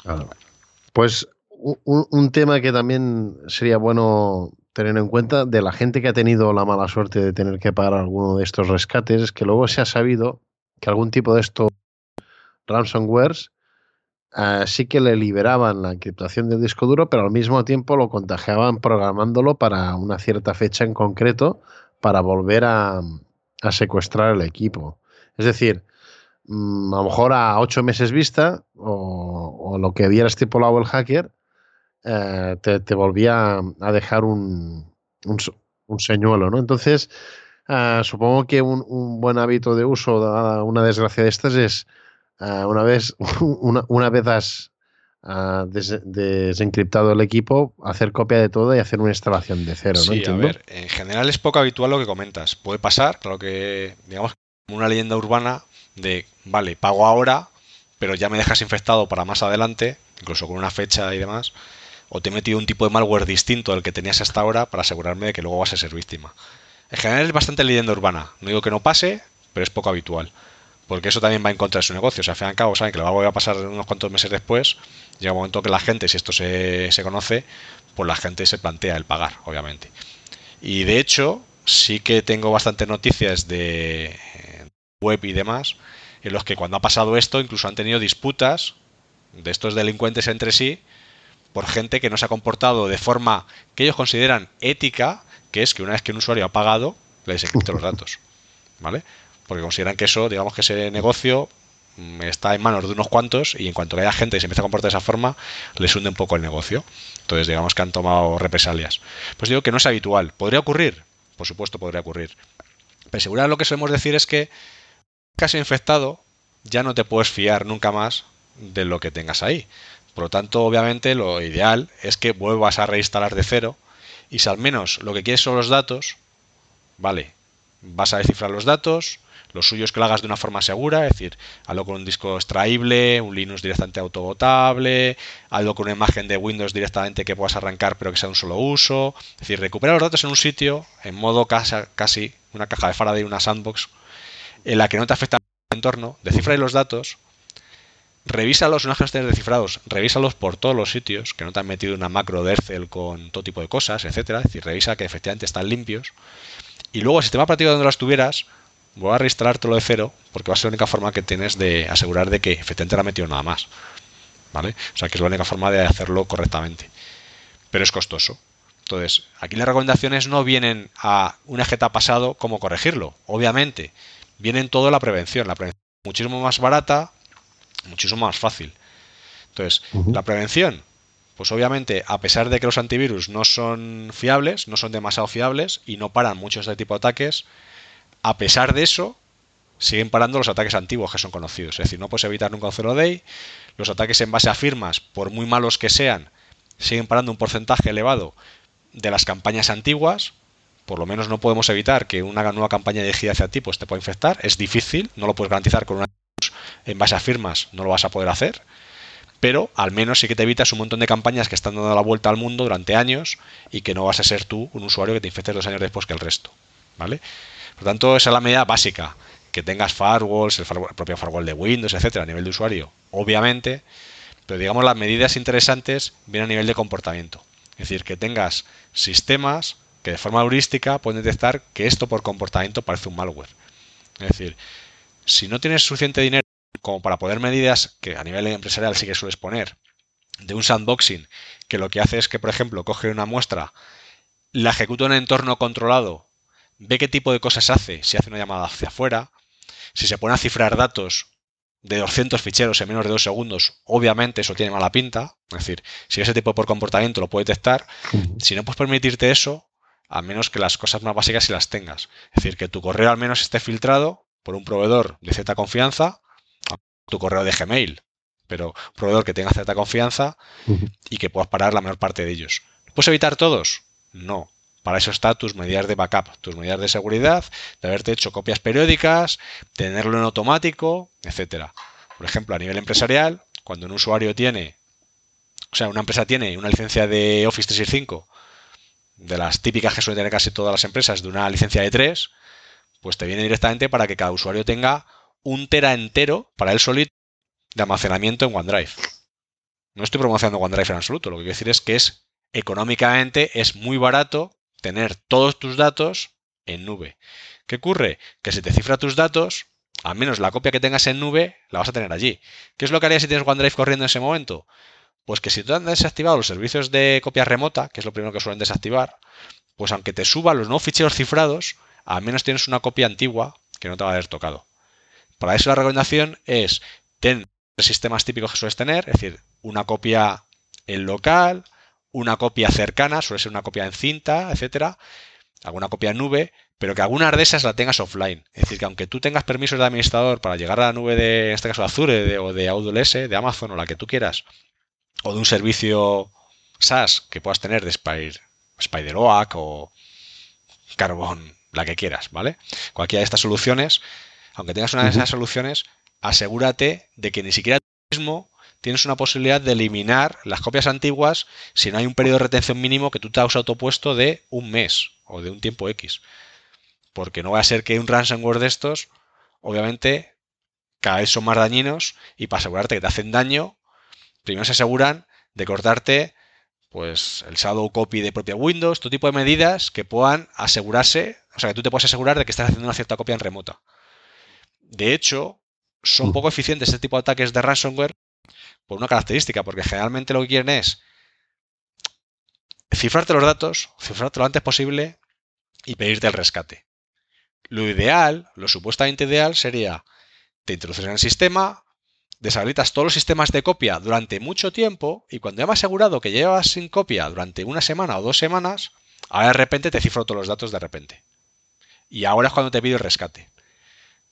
Pues un, tema que también sería bueno tener en cuenta de la gente que ha tenido la mala suerte de tener que pagar alguno de estos rescates es que luego se ha sabido que algún tipo de estos ransomwares sí que le liberaban la encriptación del disco duro, pero al mismo tiempo lo contagiaban programándolo para una cierta fecha en concreto para volver a, secuestrar el equipo. Es decir, mm, a lo mejor a ocho meses vista o, lo que había estipulado el hacker, eh, te, volvía a dejar un, un, señuelo, ¿no? Entonces, eh, supongo que un, un, buen hábito de uso, una desgracia de estas, es Ah, una vez, una, vez has ah, desencriptado el equipo, hacer copia de todo y hacer una instalación de cero, sí, a ver, en general es poco habitual lo que comentas. Puede pasar, claro que, digamos, una leyenda urbana de, vale, pago ahora, pero ya me dejas infectado para más adelante, incluso con una fecha y demás, o te he metido un tipo de malware distinto al que tenías hasta ahora para asegurarme de que luego vas a ser víctima. En general es bastante leyenda urbana. No digo que no pase, pero es poco habitual. porque eso también va en contra de su negocio. O sea, al fin y al cabo saben que lo va a pasar unos cuantos meses después, llega un momento que la gente, si esto se, se conoce, pues la gente se plantea el pagar, obviamente. Y de hecho, sí que tengo bastantes noticias de web y demás, en los que cuando ha pasado esto, incluso han tenido disputas de estos delincuentes entre sí, por gente que no se ha comportado de forma que ellos consideran ética, que es que una vez que un usuario ha pagado, le desencripte los datos. ¿Vale? porque consideran que eso, digamos que ese negocio mm, está en manos de unos cuantos y en cuanto haya gente que se empieza a comportar de esa forma, les hunde un poco el negocio. Entonces, digamos que han tomado represalias. Pues digo que no es habitual. ¿Podría ocurrir? Por supuesto, podría ocurrir. Pero seguro lo que solemos decir es que casi infectado ya no te puedes fiar nunca más de lo que tengas ahí. Por lo tanto, obviamente, lo ideal es que vuelvas a reinstalar de cero y si al menos lo que quieres son los datos, vale, vas a descifrar los datos, lo suyo es que lo hagas de una forma segura, es decir, hazlo con un disco extraíble, un Linux directamente autobotable, hazlo con una imagen de Windows directamente que puedas arrancar pero que sea un solo uso. Es decir, recupera los datos en un sitio en modo casi, una caja de Faraday, una sandbox, en la que no te afecta el entorno, descifra los datos, revísalos una vez que descifrados, revísalos por todos los sitios, que no te han metido una macro de Ercel con todo tipo de cosas, etcétera. Es decir, revisa que efectivamente están limpios. Y luego el sistema operativo donde las tuvieras, voy a reinstalártelo de cero porque va a ser la única forma que tienes de asegurar de que efectivamente no ha metido nada más. ¿Vale? O sea que es la única forma de hacerlo correctamente. Pero es costoso. Entonces, aquí las recomendaciones no vienen a un eje pasado cómo corregirlo. Obviamente, vienen todo la prevención. La prevención es muchísimo más barata, muchísimo más fácil. Entonces, la prevención, pues obviamente, a pesar de que los antivirus no son fiables, no son demasiado fiables y no paran muchos de este tipo de ataques, a pesar de eso, siguen parando los ataques antiguos que son conocidos. Es decir, no puedes evitar nunca un zero day. Los ataques en base a firmas, por muy malos que sean, siguen parando un porcentaje elevado de las campañas antiguas. Por lo menos no podemos evitar que una nueva campaña dirigida hacia ti pues, te pueda infectar. Es difícil, no lo puedes garantizar con una en base a firmas, no lo vas a poder hacer. Pero al menos sí que te evitas un montón de campañas que están dando la vuelta al mundo durante años y que no vas a ser tú un usuario que te infectes dos años después que el resto. ¿Vale? Por lo tanto, esa es la medida básica. Que tengas firewalls, el, propio firewall de Windows, etcétera, a nivel de usuario, obviamente. Pero digamos, las medidas interesantes vienen a nivel de comportamiento. Es decir, que tengas sistemas que de forma heurística pueden detectar que esto por comportamiento parece un malware. Es decir, si no tienes suficiente dinero como para poner medidas que a nivel empresarial sí que sueles poner, de un sandboxing, que lo que hace es que, por ejemplo, coge una muestra, la ejecuta en un entorno controlado ve qué tipo de cosas hace, si hace una llamada hacia afuera, si se pone a cifrar datos de 200 ficheros en menos de dos segundos, obviamente eso tiene mala pinta. Es decir, si ese tipo de comportamiento lo puede detectar, si no puedes permitirte eso, a menos que las cosas más básicas si las tengas. Es decir, que tu correo al menos esté filtrado por un proveedor de cierta confianza, tu correo de Gmail, pero un proveedor que tenga cierta confianza y que puedas parar la menor parte de ellos. ¿Puedes evitar todos? No. Para eso está tus medidas de backup, tus medidas de seguridad, de haberte hecho copias periódicas, tenerlo en automático, etcétera. Por ejemplo, a nivel empresarial, cuando un usuario tiene, o sea, una empresa tiene una licencia de Office 365, de las típicas que suelen tener casi todas las empresas, de una licencia de 3, pues te viene directamente para que cada usuario tenga un tera entero para él solito de almacenamiento en OneDrive. No estoy promocionando OneDrive en absoluto, lo que quiero decir es que es económicamente es muy barato tener todos tus datos en nube. ¿Qué ocurre? Que si te cifra tus datos, al menos la copia que tengas en nube la vas a tener allí. ¿Qué es lo que harías si tienes OneDrive corriendo en ese momento? Pues que si tú has desactivado los servicios de copia remota, que es lo primero que suelen desactivar, pues aunque te suban los nuevos ficheros cifrados, al menos tienes una copia antigua que no te va a haber tocado. Para eso la recomendación es ten sistemas típicos que sueles tener, es decir, una copia en local, una copia cercana, suele ser una copia en cinta, etcétera, alguna copia en nube, pero que algunas de esas la tengas offline. Es decir, que aunque tú tengas permisos de administrador para llegar a la nube de, en este caso, Azure o de AWS, de Amazon o la que tú quieras, o de un servicio SaaS que puedas tener de Spider, SpiderOAK o Carbon, la que quieras, ¿vale? Cualquiera de estas soluciones, aunque tengas una de esas soluciones, asegúrate de que ni siquiera tú mismo tienes una posibilidad de eliminar las copias antiguas si no hay un periodo de retención mínimo que tú te has autopuesto de un mes o de un tiempo X. Porque no va a ser que un ransomware de estos, obviamente, cada vez son más dañinos y para asegurarte que te hacen daño, primero se aseguran de cortarte pues el shadow copy de propia Windows, todo tipo de medidas que puedan asegurarse, o sea, que tú te puedas asegurar de que estás haciendo una cierta copia en remota. De hecho, son Mm. poco eficientes este tipo de ataques de ransomware por una característica, porque generalmente lo que quieren es cifrarte los datos, cifrarte lo antes posible y pedirte el rescate. Lo ideal, lo supuestamente ideal sería te introduces en el sistema, deshabilitas todos los sistemas de copia durante mucho tiempo y cuando ya me he asegurado que llevas sin copia durante una semana o dos semanas, ahora de repente te cifro todos los datos de repente. Y ahora es cuando te pido el rescate.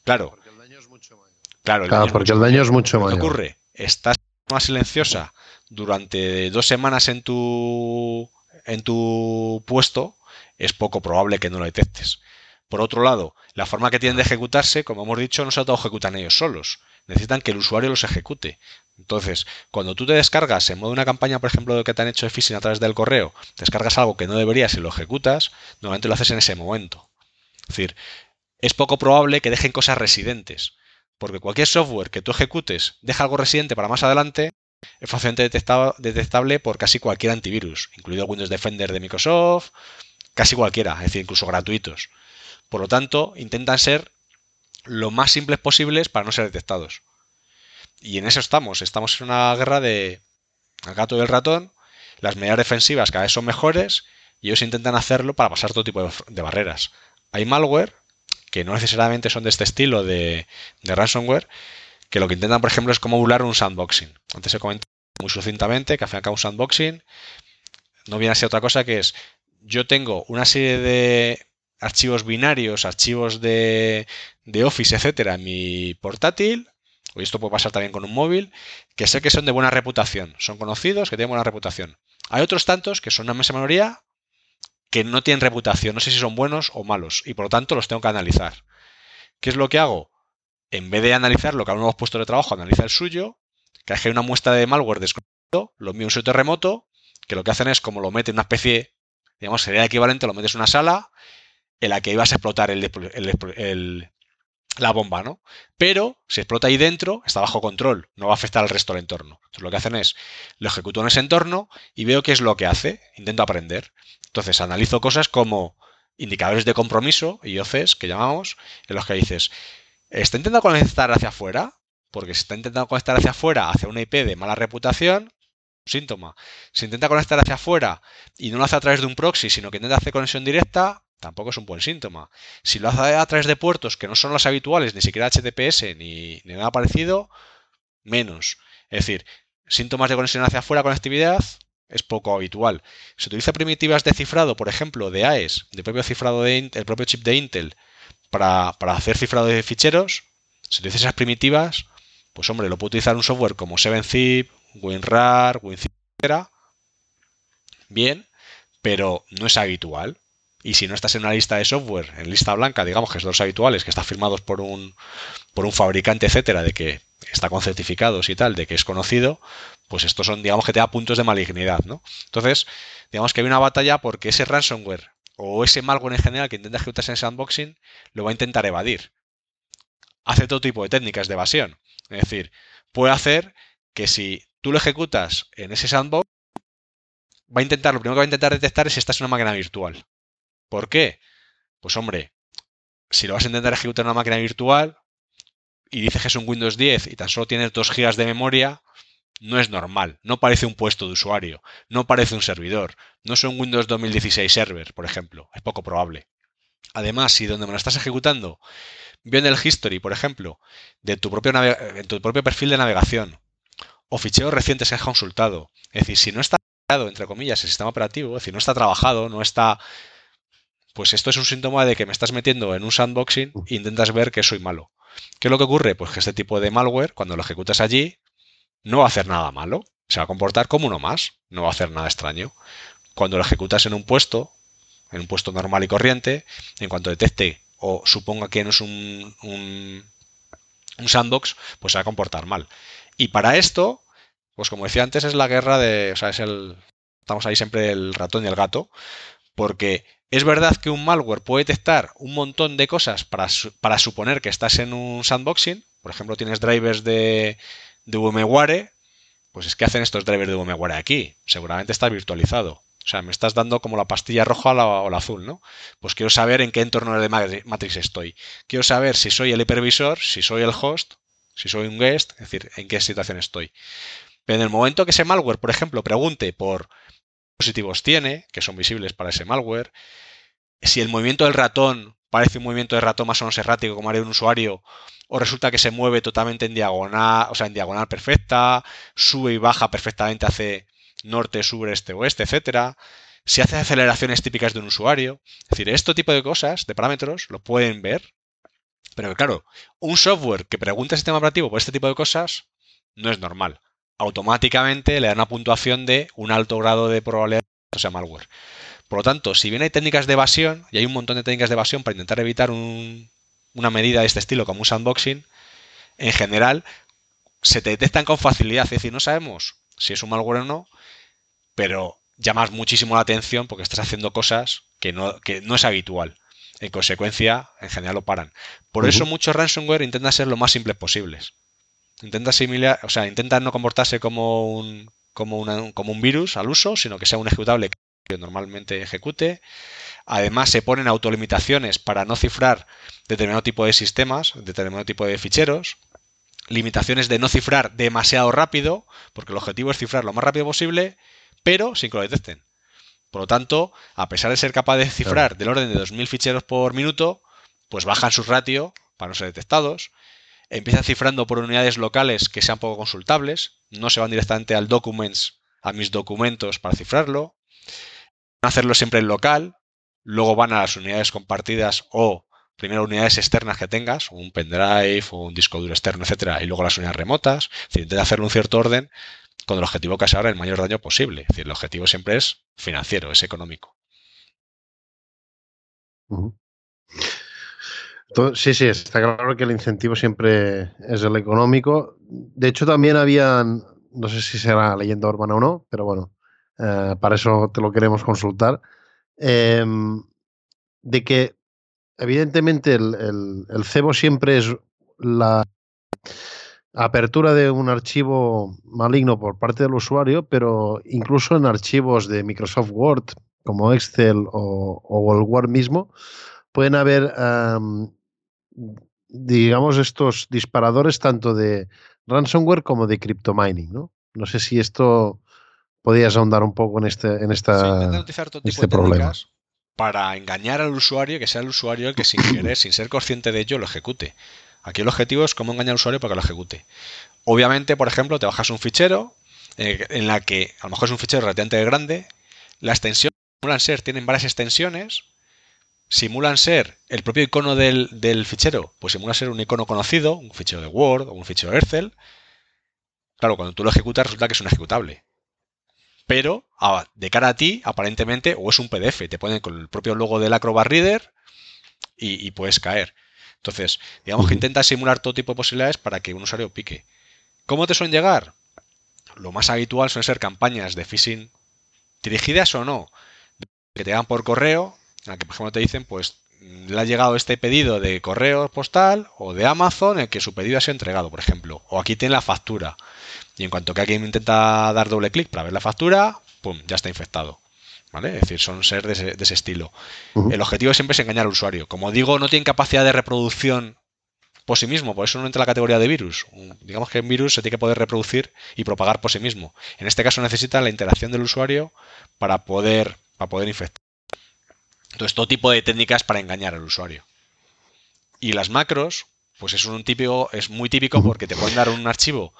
Claro, Porque el daño es mucho mayor. claro, el Claro, daño porque el daño es mucho ¿Qué mayor. ocurre? Estás más silenciosa durante dos semanas en tu, en tu puesto, es poco probable que no lo detectes. Por otro lado, la forma que tienen de ejecutarse, como hemos dicho, no se ejecutan ellos solos. Necesitan que el usuario los ejecute. Entonces, cuando tú te descargas en modo de una campaña, por ejemplo, que te han hecho de phishing a través del correo, descargas algo que no deberías y lo ejecutas, normalmente lo haces en ese momento. Es decir, es poco probable que dejen cosas residentes. Porque cualquier software que tú ejecutes deja algo residente para más adelante, es fácilmente detectable por casi cualquier antivirus, incluido Windows Defender de Microsoft, casi cualquiera, es decir, incluso gratuitos. Por lo tanto, intentan ser lo más simples posibles para no ser detectados. Y en eso estamos, estamos en una guerra de al gato y el ratón, las medidas defensivas cada vez son mejores y ellos intentan hacerlo para pasar todo tipo de barreras. Hay malware que no necesariamente son de este estilo de, ransomware, que lo que intentan, por ejemplo, es como burlar un sandboxing. Antes se comentó muy sucintamente que al fin un sandboxing no viene a ser otra cosa que es yo tengo una serie de archivos binarios, archivos de, de Office, etcétera, en mi portátil, y esto puede pasar también con un móvil, que sé que son de buena reputación, son conocidos, que tienen buena reputación. Hay otros tantos que son una mesa mayoría que no tienen reputación, no sé si son buenos o malos, y por lo tanto los tengo que analizar. ¿Qué es lo que hago? En vez de analizar lo que a nuevos puestos de trabajo, analiza el suyo, que hay una muestra de malware desconocido, lo mío en un sitio remoto, que lo que hacen es como lo mete en una especie, digamos, sería equivalente, lo metes en una sala en la que ibas a explotar la bomba, ¿no? Pero si explota ahí dentro, está bajo control, no va a afectar al resto del entorno. Entonces lo que hacen es, lo ejecuto en ese entorno y veo qué es lo que hace, intento aprender. Entonces analizo cosas como indicadores de compromiso, IOCs, que llamamos, en los que dices, ¿está intentando conectar hacia afuera? Porque si está intentando conectar hacia afuera, hacia una IP de mala reputación, síntoma. Si intenta conectar hacia afuera y no lo hace a través de un proxy, sino que intenta hacer conexión directa, tampoco es un buen síntoma. Si lo hace a través de puertos que no son los habituales, ni siquiera HTTPS ni, ni nada parecido, menos. Es decir, síntomas de conexión hacia afuera, conectividad, es poco habitual. Se utiliza primitivas de cifrado, por ejemplo, de AES, del propio cifrado de el propio chip de Intel, para, para hacer cifrado de ficheros. Si utilizas esas primitivas, pues hombre, lo puede utilizar un software como 7zip, WinRAR, WinZip, etc. Bien, pero no es habitual. Y si no estás en una lista de software, en lista blanca, digamos que es de los habituales, que están firmados por un, por un fabricante, etcétera, de que está con certificados y tal, de que es conocido, pues estos son, digamos, que te da puntos de malignidad, ¿no? Entonces, digamos que hay una batalla porque ese ransomware o ese malware en general que intenta ejecutarse en ese unboxing lo va a intentar evadir. Hace todo tipo de técnicas de evasión. Es decir, puede hacer que si tú lo ejecutas en ese sandbox, va a intentar, lo primero que va a intentar detectar es si estás en una máquina virtual. ¿Por qué? Pues hombre, si lo vas a intentar ejecutar en una máquina virtual y dices que es un Windows 10 y tan solo tienes 2 GB de memoria, no es normal, no parece un puesto de usuario, no parece un servidor, no es un Windows 2016 server, por ejemplo, es poco probable. Además, si donde me lo estás ejecutando viene el history, por ejemplo, de tu propio, en tu propio perfil de navegación o ficheros recientes que has consultado, es decir, si no está entre comillas el sistema operativo, es decir, no está trabajado, no está pues esto es un síntoma de que me estás metiendo en un sandboxing e intentas ver que soy malo. ¿Qué es lo que ocurre? Pues que este tipo de malware, cuando lo ejecutas allí, no va a hacer nada malo. Se va a comportar como uno más. No va a hacer nada extraño. Cuando lo ejecutas en un puesto, en un puesto normal y corriente, en cuanto detecte o suponga que no es un, un, un sandbox, pues se va a comportar mal. Y para esto, pues como decía antes, es la guerra de. O sea, es el. Estamos ahí siempre el ratón y el gato. Porque es verdad que un malware puede detectar un montón de cosas para, para, suponer que estás en un sandboxing, por ejemplo, tienes drivers de, de VMware, pues es que hacen estos drivers de VMware aquí. Seguramente está virtualizado. O sea, me estás dando como la pastilla roja o la, azul, ¿no? Pues quiero saber en qué entorno de Matrix estoy. Quiero saber si soy el hipervisor, si soy el host, si soy un guest, es decir, en qué situación estoy. Pero en el momento que ese malware, por ejemplo, pregunte por dispositivos tiene, que son visibles para ese malware, si el movimiento del ratón parece un movimiento de ratón más o menos errático como haría un usuario, o resulta que se mueve totalmente en diagonal, o sea, en diagonal perfecta, sube y baja perfectamente, hace norte, sur, este, oeste, etcétera. Si hace aceleraciones típicas de un usuario. Es decir, este tipo de cosas, de parámetros, lo pueden ver. Pero claro, un software que pregunta al sistema operativo por este tipo de cosas no es normal. Automáticamente le da una puntuación de un alto grado de probabilidad de que sea malware. Por lo tanto, si bien hay técnicas de evasión, y hay un montón de técnicas de evasión para intentar evitar una medida de este estilo como un sandboxing, en general se te detectan con facilidad. Es decir, no sabemos si es un malware o no, pero llamas muchísimo la atención porque estás haciendo cosas que no, que no es habitual. En consecuencia, en general lo paran. Por eso muchos ransomware intentan ser lo más simples posibles. Intenta similar, o sea, intentan no comportarse como un, como, como un virus al uso, sino que sea un ejecutable que normalmente ejecute. Además, se ponen autolimitaciones para no cifrar determinado tipo de sistemas, determinado tipo de ficheros. Limitaciones de no cifrar demasiado rápido, porque el objetivo es cifrar lo más rápido posible pero sin que lo detecten. Por lo tanto, a pesar de ser capaz de cifrar del orden de 2.000 ficheros por minuto, pues bajan su ratio para no ser detectados. Empiezan cifrando por unidades locales que sean poco consultables. No se van directamente al documents, a mis documentos para cifrarlo. Hacerlo siempre en local. Luego van a las unidades compartidas o primero unidades externas que tengas, un pendrive o un disco duro externo, etcétera, y luego las unidades remotas. Es intenta hacerlo en un cierto orden con el objetivo que haga el mayor daño posible. Es decir, el objetivo siempre es financiero, es económico. Sí, sí, está claro que el incentivo siempre es el económico. De hecho, también habían, no sé si será leyenda urbana o no, pero bueno, eh, para eso te lo queremos consultar, em, de que evidentemente el, cebo siempre es la apertura de un archivo maligno por parte del usuario, pero incluso en archivos de Microsoft Word, como Excel o, el Word mismo, pueden haber, digamos, estos disparadores tanto de ransomware como de cryptomining, ¿no? No sé si esto podías ahondar un poco en este, en esta, este problema. Para engañar al usuario, que sea el usuario el que sin querer, sin ser consciente de ello, lo ejecute. Aquí el objetivo es cómo engañar al usuario para que lo ejecute. Obviamente, por ejemplo, te bajas un fichero eh, en la que a lo mejor es un fichero relativamente grande, la extensión simulan ser, tienen varias extensiones, simulan ser el propio icono del, fichero, pues simula ser un icono conocido, un fichero de Word o un fichero de Excel. Claro, cuando tú lo ejecutas resulta que es un ejecutable. Pero de cara a ti, aparentemente, o es un PDF, te ponen con el propio logo del Acrobat Reader y puedes caer. Entonces, digamos que intenta simular todo tipo de posibilidades para que un usuario pique. ¿Cómo te suelen llegar? Lo más habitual suelen ser campañas de phishing dirigidas o no, que te dan por correo, en la que por ejemplo te dicen, pues le ha llegado este pedido de correo postal o de Amazon en que su pedido ha sido entregado, por ejemplo, o aquí tiene la factura. Y en cuanto que alguien intenta dar doble clic para ver la factura, ¡pum! ya está infectado. ¿Vale? Es decir, son ser de ese, estilo. El objetivo siempre es engañar al usuario. Como digo, no tienen capacidad de reproducción por sí mismo, por eso no entra en la categoría de virus. Digamos que un virus se tiene que poder reproducir y propagar por sí mismo. En este caso necesita la interacción del usuario para poder, para poder infectar. Entonces, todo tipo de técnicas para engañar al usuario. Y las macros, pues es un típico, es muy típico porque te pueden dar un archivo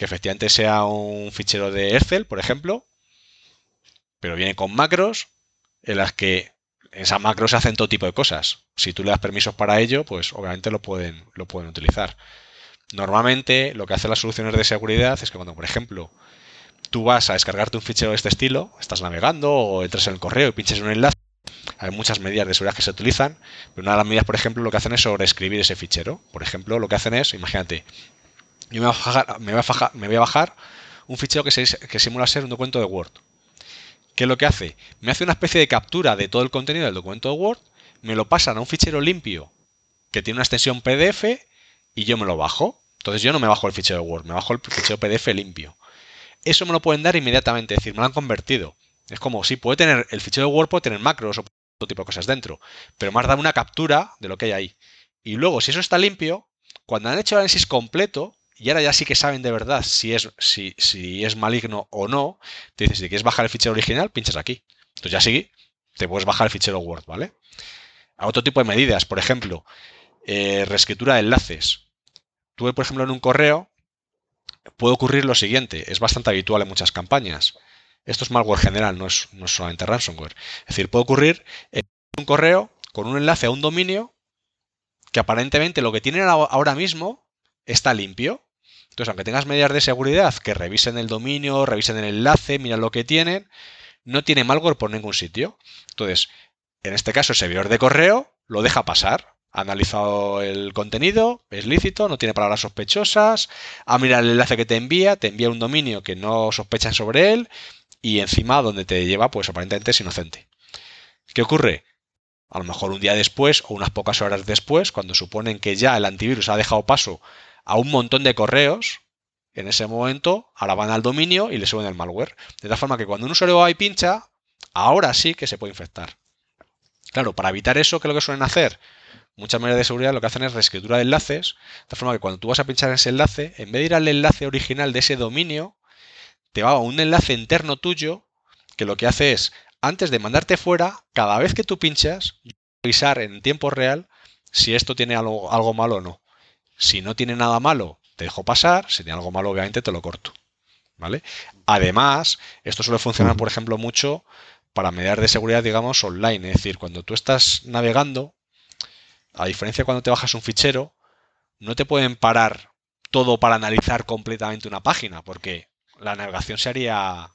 que efectivamente sea un fichero de Excel, por ejemplo, pero viene con macros en las que esas macros hacen todo tipo de cosas. Si tú le das permisos para ello, pues obviamente lo pueden, lo pueden utilizar. Normalmente lo que hacen las soluciones de seguridad es que cuando, por ejemplo, tú vas a descargarte un fichero de este estilo, estás navegando o entras en el correo y pinches un enlace, hay muchas medidas de seguridad que se utilizan, pero una de las medidas, por ejemplo, lo que hacen es sobreescribir ese fichero. Por ejemplo, lo que hacen es, imagínate, yo me voy a bajar, me voy a, bajar un fichero que, que simula ser un documento de Word. ¿Qué es lo que hace? Me hace una especie de captura de todo el contenido del documento de Word, me lo pasan a un fichero limpio que tiene una extensión PDF y yo me lo bajo. Entonces yo no me bajo el fichero Word, me bajo el fichero PDF limpio. Eso me lo pueden dar inmediatamente, es decir, me lo han convertido. Es como, sí, puede tener, el fichero Word puede tener macros o todo tipo de cosas dentro, pero me has dado una captura de lo que hay ahí. Y luego, si eso está limpio, cuando han hecho el análisis completo, y ahora ya sí que saben de verdad si es, si, si es maligno o no, te dices, si quieres bajar el fichero original, pinchas aquí. Entonces ya sí, te puedes bajar el fichero Word, ¿vale? A otro tipo de medidas, por ejemplo, eh, reescritura de enlaces. Tú, por ejemplo, en un correo puede ocurrir lo siguiente, es bastante habitual en muchas campañas. Esto es malware general, no es, no solamente ransomware. Es decir, puede ocurrir en un correo con un enlace a un dominio que aparentemente lo que tienen ahora mismo está limpio. Entonces, aunque tengas medidas de seguridad que revisen el dominio, revisen el enlace, miran lo que tienen, no tiene malware por ningún sitio. Entonces, en este caso, el servidor de correo lo deja pasar. Ha analizado el contenido, es lícito, no tiene palabras sospechosas, ha mirado el enlace que te envía, te envía un dominio que no sospechan sobre él y encima donde te lleva, pues aparentemente es inocente. ¿Qué ocurre? A lo mejor un día después o unas pocas horas después, cuando suponen que ya el antivirus ha dejado paso a un montón de correos, en ese momento ahora van al dominio y le suben el malware. De tal forma que cuando un usuario va y pincha, ahora sí que se puede infectar. Claro, para evitar eso, ¿qué es lo que suelen hacer? Muchas medidas de seguridad lo que hacen es reescritura de enlaces, de tal forma que cuando tú vas a pinchar en ese enlace, en vez de ir al enlace original de ese dominio, te va a un enlace interno tuyo que lo que hace es, antes de mandarte fuera, cada vez que tú pinchas, revisar en tiempo real si esto tiene algo, algo malo o no. Si no tiene nada malo, te dejo pasar. Si tiene algo malo, obviamente te lo corto. ¿Vale? Además, esto suele funcionar, por ejemplo, mucho para medidas de seguridad, digamos, online. Es decir, cuando tú estás navegando, a diferencia de cuando te bajas un fichero, no te pueden parar todo para analizar completamente una página, porque la navegación se haría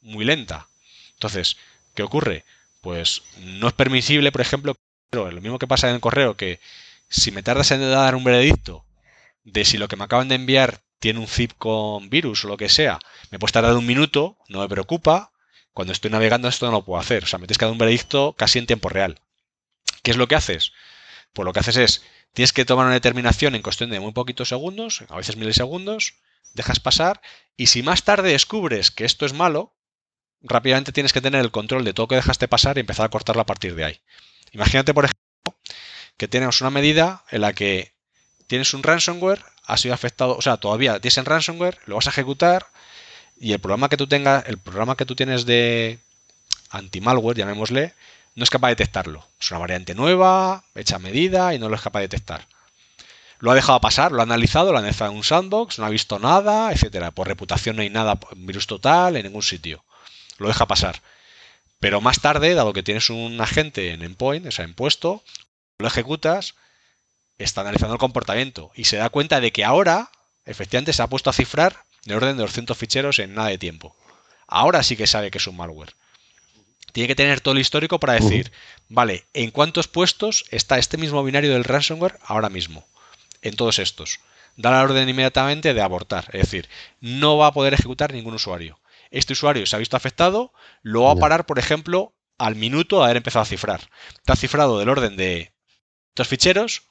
muy lenta. Entonces, ¿qué ocurre? Pues no es permisible, por ejemplo, lo mismo que pasa en el correo, que si me tardas en dar un veredicto de si lo que me acaban de enviar tiene un zip con virus o lo que sea, me puedes tardar un minuto, no me preocupa. Cuando estoy navegando esto no lo puedo hacer. O sea, me tienes que dar un veredicto casi en tiempo real. ¿Qué es lo que haces? Pues lo que haces es, tienes que tomar una determinación en cuestión de muy poquitos segundos, a veces milisegundos, dejas pasar y si más tarde descubres que esto es malo, rápidamente tienes que tener el control de todo que dejaste pasar y empezar a cortarlo a partir de ahí. Imagínate, por ejemplo, que tenemos una medida en la que tienes un ransomware, ha sido afectado, o sea, todavía tienes en ransomware, lo vas a ejecutar y el programa que tú tengas, el programa que tú tienes de anti-malware, llamémosle, no es capaz de detectarlo. Es una variante nueva, hecha medida y no lo es capaz de detectar. Lo ha dejado pasar, lo ha analizado, lo ha analizado en un sandbox, no ha visto nada, etcétera. Por reputación no hay nada, virus total, en ningún sitio. Lo deja pasar. Pero más tarde, dado que tienes un agente en endpoint, o sea, en puesto, lo ejecutas, está analizando el comportamiento y se da cuenta de que ahora, efectivamente, se ha puesto a cifrar de orden de 200 ficheros en nada de tiempo. Ahora sí que sabe que es un malware. Tiene que tener todo el histórico para decir, vale, ¿en cuántos puestos está este mismo binario del ransomware ahora mismo? en todos estos. Da la orden inmediatamente de abortar, es decir, no va a poder ejecutar ningún usuario. Este usuario se ha visto afectado, lo va a parar, por ejemplo, al minuto de haber empezado a cifrar. Está cifrado del orden de estos ficheros,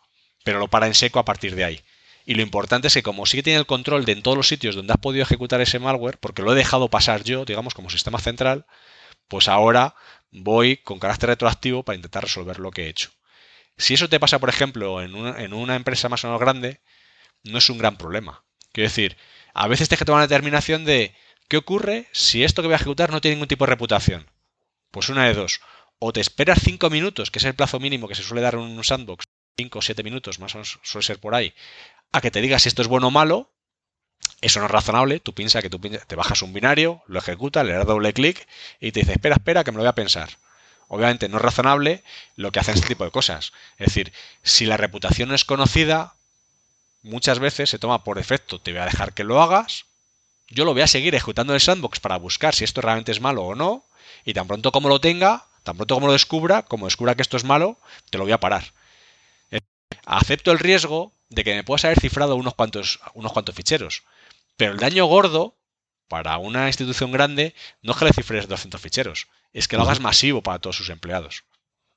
pero lo para en seco a partir de ahí. Y lo importante es que como sí que tiene el control de en todos los sitios donde has podido ejecutar ese malware, porque lo he dejado pasar yo, digamos, como sistema central, pues ahora voy con carácter retroactivo para intentar resolver lo que he hecho. Si eso te pasa, por ejemplo, en una, empresa más o menos grande, no es un gran problema. Quiero decir, a veces tienes que tomar la determinación de qué ocurre si esto que voy a ejecutar no tiene ningún tipo de reputación. Pues una de dos. O te esperas cinco minutos, que es el plazo mínimo que se suele dar en un sandbox, cinco o siete minutos, más o menos suele ser por ahí, a que te digas si esto es bueno o malo. Eso no es razonable. Tú piensas que tú te bajas un binario, lo ejecutas, le das doble clic y te dice, espera, espera, que me lo voy a pensar obviamente no es razonable lo que hacen este tipo de cosas. Es decir, si la reputación no es conocida, muchas veces se toma por defecto, te voy a dejar que lo hagas, yo lo voy a seguir ejecutando en el sandbox para buscar si esto realmente es malo o no, y tan pronto como lo tenga, tan pronto como lo descubra, como descubra que esto es malo, te lo voy a parar. Acepto el riesgo de que me puedas haber cifrado unos cuantos, unos cuantos ficheros, pero el daño gordo para una institución grande no es que le cifres 200 ficheros, es que lo hagas masivo para todos sus empleados.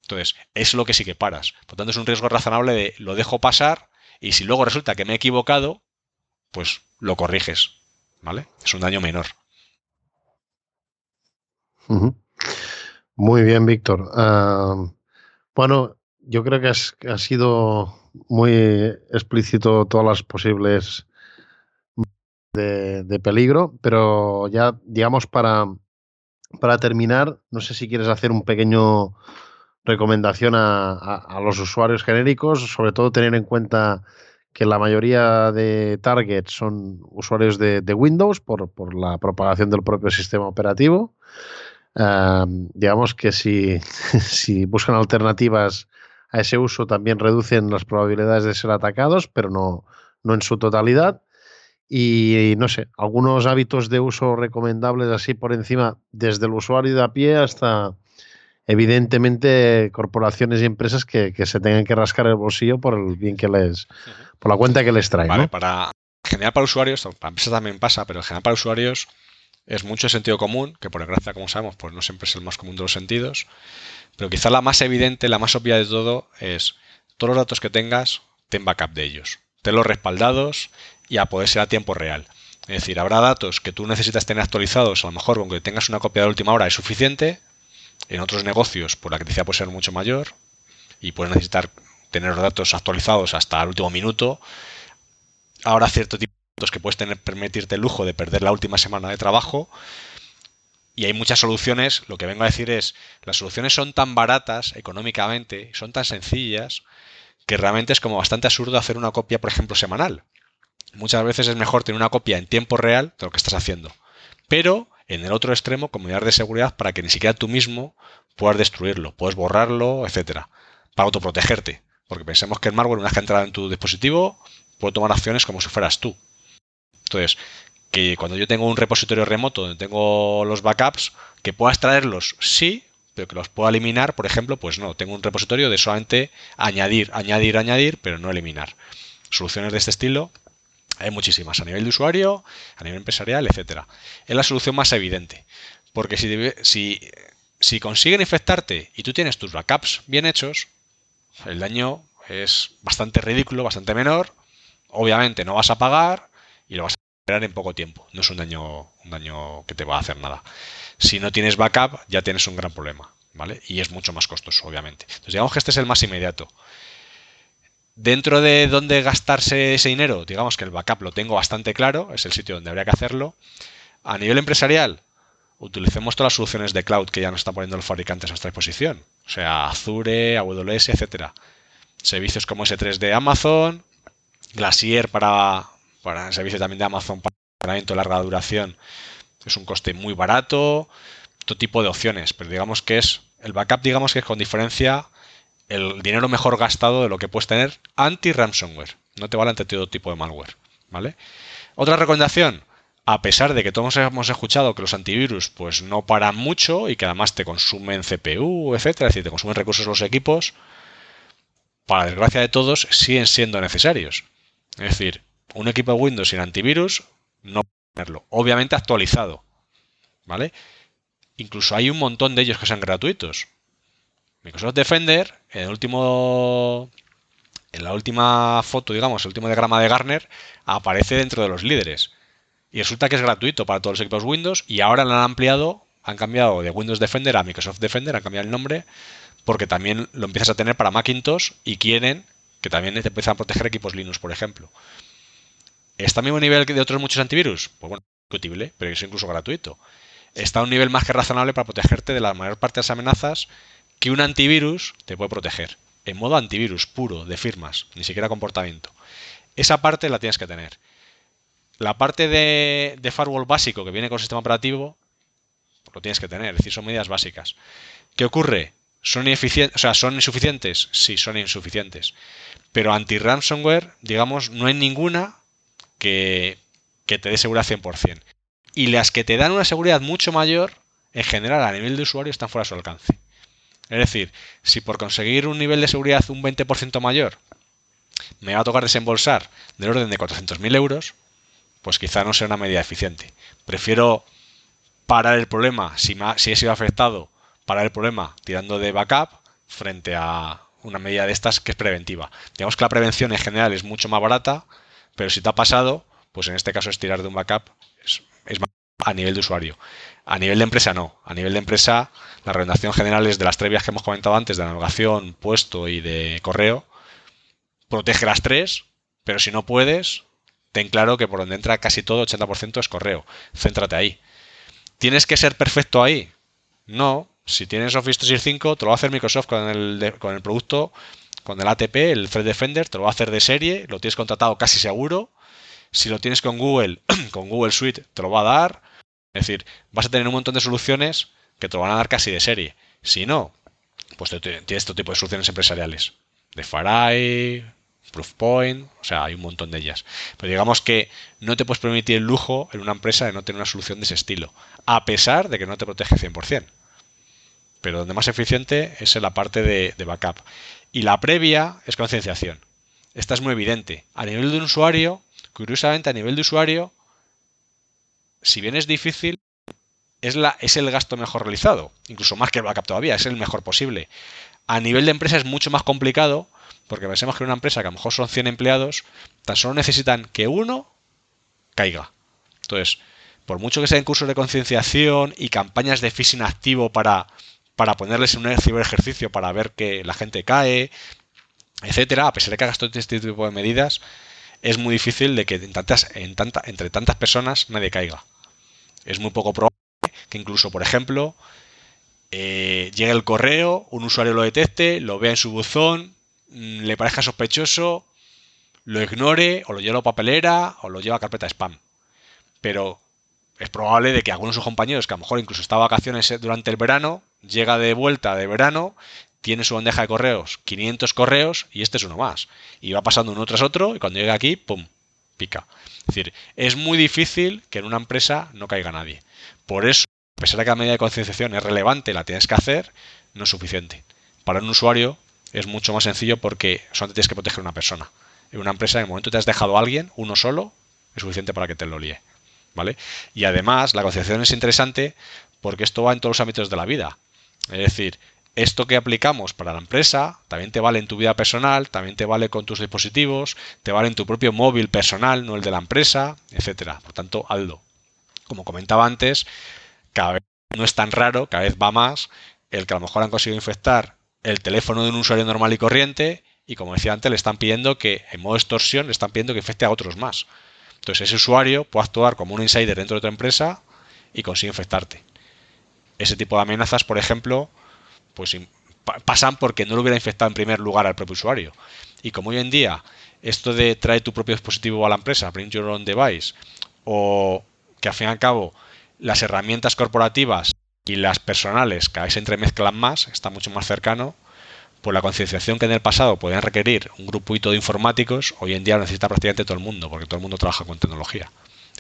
Entonces, es lo que sí que paras. Por tanto, es un riesgo razonable de lo dejo pasar Y si luego resulta que me he equivocado, pues lo corriges, ¿vale? Es un daño menor. Muy bien, Víctor. Bueno, yo creo que ha sido muy explícito todas las posibles de, peligro, pero ya, digamos, para, para terminar, no sé si quieres hacer un pequeño recomendación a, los usuarios genéricos, sobre todo tener en cuenta que la mayoría de targets son usuarios de, Windows por, por, la propagación del propio sistema operativo. Digamos que si, si buscan alternativas a ese uso también reducen las probabilidades de ser atacados, pero no, no en su totalidad. Y no sé, algunos hábitos de uso recomendables así por encima, desde el usuario de a pie hasta evidentemente corporaciones y empresas que, se tengan que rascar el bolsillo por el bien que les, por la cuenta que les trae. Vale, para general para usuarios, para empresas también pasa, pero en general para usuarios es mucho sentido común, que por desgracia, como sabemos, pues no siempre es el más común de los sentidos. Pero quizá la más evidente, la más obvia de todo es todos los datos que tengas, ten backup de ellos. Tenlos respaldados y a poder ser a tiempo real. Es decir, habrá datos que tú necesitas tener actualizados, a lo mejor con que tengas una copia de última hora es suficiente. En otros negocios, pues la criticidad puede ser mucho mayor y puedes necesitar tener los datos actualizados hasta el último minuto. Ahora cierto tipo que puedes tener, permitirte el lujo de perder la última semana de trabajo y hay muchas soluciones. Lo que vengo a decir es, las soluciones son tan baratas económicamente, son tan sencillas, que realmente es como bastante absurdo hacer una copia, por ejemplo, semanal. Muchas veces es mejor tener una copia en tiempo real de lo que estás haciendo. Pero en el otro extremo, comunidad de seguridad para que ni siquiera tú mismo puedas destruirlo, puedes borrarlo, etcétera, para autoprotegerte. Porque pensemos que el malware, una vez que ha entrado en tu dispositivo, puede tomar acciones como si fueras tú. Entonces, que cuando yo tengo un repositorio remoto donde tengo los backups, que pueda extraerlos, sí, pero que los pueda eliminar, por ejemplo, pues no, tengo un repositorio de solamente añadir, añadir, añadir, pero no eliminar. Soluciones de este estilo hay muchísimas, a nivel de usuario, a nivel empresarial, etcétera. Es la solución más evidente, porque si, si, si consiguen infectarte y tú tienes tus backups bien hechos, el daño es bastante ridículo, bastante menor. Obviamente no vas a pagar y lo vas a en poco tiempo. No es un daño, un daño que te va a hacer nada. Si no tienes backup, ya tienes un gran problema, ¿vale? Y es mucho más costoso, obviamente. Entonces, digamos que este es el más inmediato. Dentro de dónde gastarse ese dinero, digamos que el backup lo tengo bastante claro, es el sitio donde habría que hacerlo. A nivel empresarial, utilicemos todas las soluciones de cloud que ya nos están poniendo los fabricantes a nuestra disposición. O sea, Azure, AWS, etcétera. Servicios como S3 de Amazon, Glacier para para el servicio también de Amazon para entrenamiento de larga duración es un coste muy barato, todo tipo de opciones, pero digamos que es el backup, digamos que es con diferencia el dinero mejor gastado de lo que puedes tener anti-ransomware. No te vale ante todo tipo de malware, ¿vale? Otra recomendación, a pesar de que todos hemos escuchado que los antivirus pues no paran mucho y que además te consumen CPU, etcétera, es decir, te consumen recursos los equipos, para desgracia de todos siguen siendo necesarios. Es decir, un equipo de Windows sin antivirus, no tenerlo. Obviamente actualizado. ¿Vale? Incluso hay un montón de ellos que son gratuitos. Microsoft Defender, en el último. En la última foto, digamos, el último diagrama de Garner, aparece dentro de los líderes. Y resulta que es gratuito para todos los equipos Windows y ahora lo han ampliado, han cambiado de Windows Defender a Microsoft Defender, han cambiado el nombre, porque también lo empiezas a tener para Macintosh y quieren que también te empiezan a proteger equipos Linux, por ejemplo. ¿Está al mismo nivel que de otros muchos antivirus? Pues bueno, discutible, pero es incluso gratuito. Está a un nivel más que razonable para protegerte de la mayor parte de las amenazas que un antivirus te puede proteger. En modo antivirus puro, de firmas, ni siquiera comportamiento. Esa parte la tienes que tener. La parte de, firewall básico que viene con el sistema operativo, lo tienes que tener, es decir, son medidas básicas. ¿Qué ocurre? ¿Son, o sea, ¿Son insuficientes? Sí, son insuficientes. Pero anti-ransomware, digamos, no hay ninguna que, te dé seguridad 100%. Y las que te dan una seguridad mucho mayor, en general a nivel de usuario, están fuera de su alcance. Es decir, si por conseguir un nivel de seguridad un 20% mayor me va a tocar desembolsar del orden de 400.000 euros, pues quizá no sea una medida eficiente. Prefiero parar el problema, si, si he sido afectado, parar el problema tirando de backup frente a una medida de estas que es preventiva. Digamos que la prevención en general es mucho más barata, pero si te ha pasado, pues en este caso es tirar de un backup es, más a nivel de usuario. A nivel de empresa no. A nivel de empresa, la recomendación general es de las tres vías que hemos comentado antes, de navegación, puesto y de correo. Protege las tres, pero si no puedes, ten claro que por donde entra casi todo, 80% es correo. Céntrate ahí. ¿Tienes que ser perfecto ahí? No. Si tienes Office 365, te lo va a hacer Microsoft con el producto, con el ATP, el Thread Defender, te lo va a hacer de serie, lo tienes contratado casi seguro. Si lo tienes con Google, con Google Suite, te lo va a dar. Es decir, vas a tener un montón de soluciones que te lo van a dar casi de serie. Si no, pues tienes este tipo de soluciones empresariales. De Farai, Proofpoint, o sea, hay un montón de ellas. Pero digamos que no te puedes permitir el lujo en una empresa de no tener una solución de ese estilo, a pesar de que no te protege 100%. Pero donde más eficiente es en la parte de backup. Y la previa es concienciación. Esta es muy evidente. A nivel de un usuario, curiosamente a nivel de usuario, si bien es difícil, es, el gasto mejor realizado. Incluso más que el backup todavía, es el mejor posible. A nivel de empresa es mucho más complicado porque pensemos que una empresa que a lo mejor son 100 empleados, tan solo necesitan que uno caiga. Entonces, por mucho que sean cursos de concienciación y campañas de phishing activo para, para ponerles en un ciberejercicio para ver que la gente cae, etcétera, a pesar de que hagas todo este tipo de medidas, es muy difícil de que en tantas, en tanta, entre tantas personas nadie caiga. Es muy poco probable que incluso, por ejemplo, eh, llegue el correo, un usuario lo detecte, lo vea en su buzón, Mm, le parezca sospechoso, lo ignore o lo lleva a papelera o lo lleva a carpeta spam. Pero es probable de que algunos de sus compañeros, que a lo mejor incluso está de vacaciones durante el verano, llega de vuelta de verano, tiene su bandeja de correos, 500 correos y este es uno más. Y va pasando uno tras otro y cuando llega aquí, ¡pum! pica. Es decir, es muy difícil que en una empresa no caiga nadie. Por eso, a pesar de que la medida de concienciación es relevante, la tienes que hacer, no es suficiente. Para un usuario es mucho más sencillo porque solamente tienes que proteger a una persona. En una empresa, en el momento que te has dejado a alguien, uno solo, es suficiente para que te lo líe. ¿Vale? Y además, la concienciación es interesante porque esto va en todos los ámbitos de la vida. Es decir, esto que aplicamos para la empresa también te vale en tu vida personal, también te vale con tus dispositivos, te vale en tu propio móvil personal, no el de la empresa, etcétera. Por tanto, Aldo. Como comentaba antes, cada vez no es tan raro, cada vez va más el que a lo mejor han conseguido infectar el teléfono de un usuario normal y corriente y como decía antes le están pidiendo que en modo extorsión le están pidiendo que infecte a otros más. Entonces ese usuario puede actuar como un insider dentro de tu empresa y consigue infectarte. Ese tipo de amenazas, por ejemplo, pues pasan porque no lo hubiera infectado en primer lugar al propio usuario. Y como hoy en día esto de traer tu propio dispositivo a la empresa, bring your own device, o que al fin y al cabo las herramientas corporativas y las personales cada vez se entremezclan más, está mucho más cercano, pues la concienciación que en el pasado podían requerir un grupito de informáticos, hoy en día lo necesita prácticamente todo el mundo, porque todo el mundo trabaja con tecnología.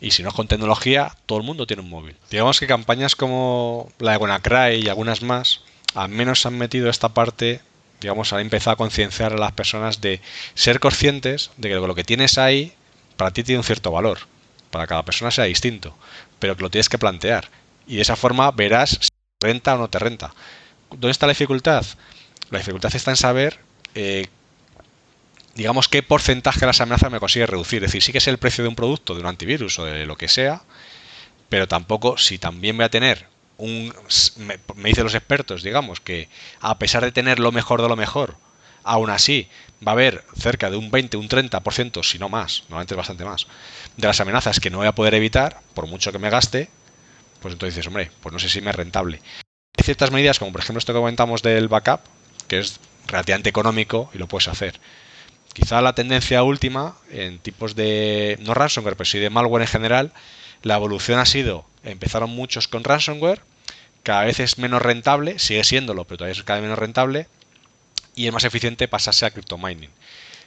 Y si no es con tecnología, todo el mundo tiene un móvil. Digamos que campañas como la de WannaCry y algunas más, al menos han metido esta parte, digamos, han empezado a concienciar a las personas de ser conscientes de que lo que tienes ahí para ti tiene un cierto valor. Para cada persona sea distinto, pero que lo tienes que plantear y de esa forma verás si te renta o no te renta. ¿Dónde está la dificultad? La dificultad está en saber, eh, digamos, qué porcentaje de las amenazas me consigue reducir. Es decir, sí que es el precio de un producto, de un antivirus o de lo que sea, pero tampoco si también voy a tener un... Me, dicen los expertos, digamos, que a pesar de tener lo mejor de lo mejor, aún así va a haber cerca de un 20, un 30%, si no más, normalmente bastante más, de las amenazas que no voy a poder evitar, por mucho que me gaste, pues entonces dices, hombre, pues no sé si me es rentable. Hay ciertas medidas, como por ejemplo esto que comentamos del backup, que es relativamente económico y lo puedes hacer. Quizá la tendencia última en tipos de, no ransomware, pero sí de malware en general, la evolución ha sido, empezaron muchos con ransomware, cada vez es menos rentable, sigue siéndolo, pero todavía es cada vez menos rentable, y es más eficiente pasarse a cryptomining.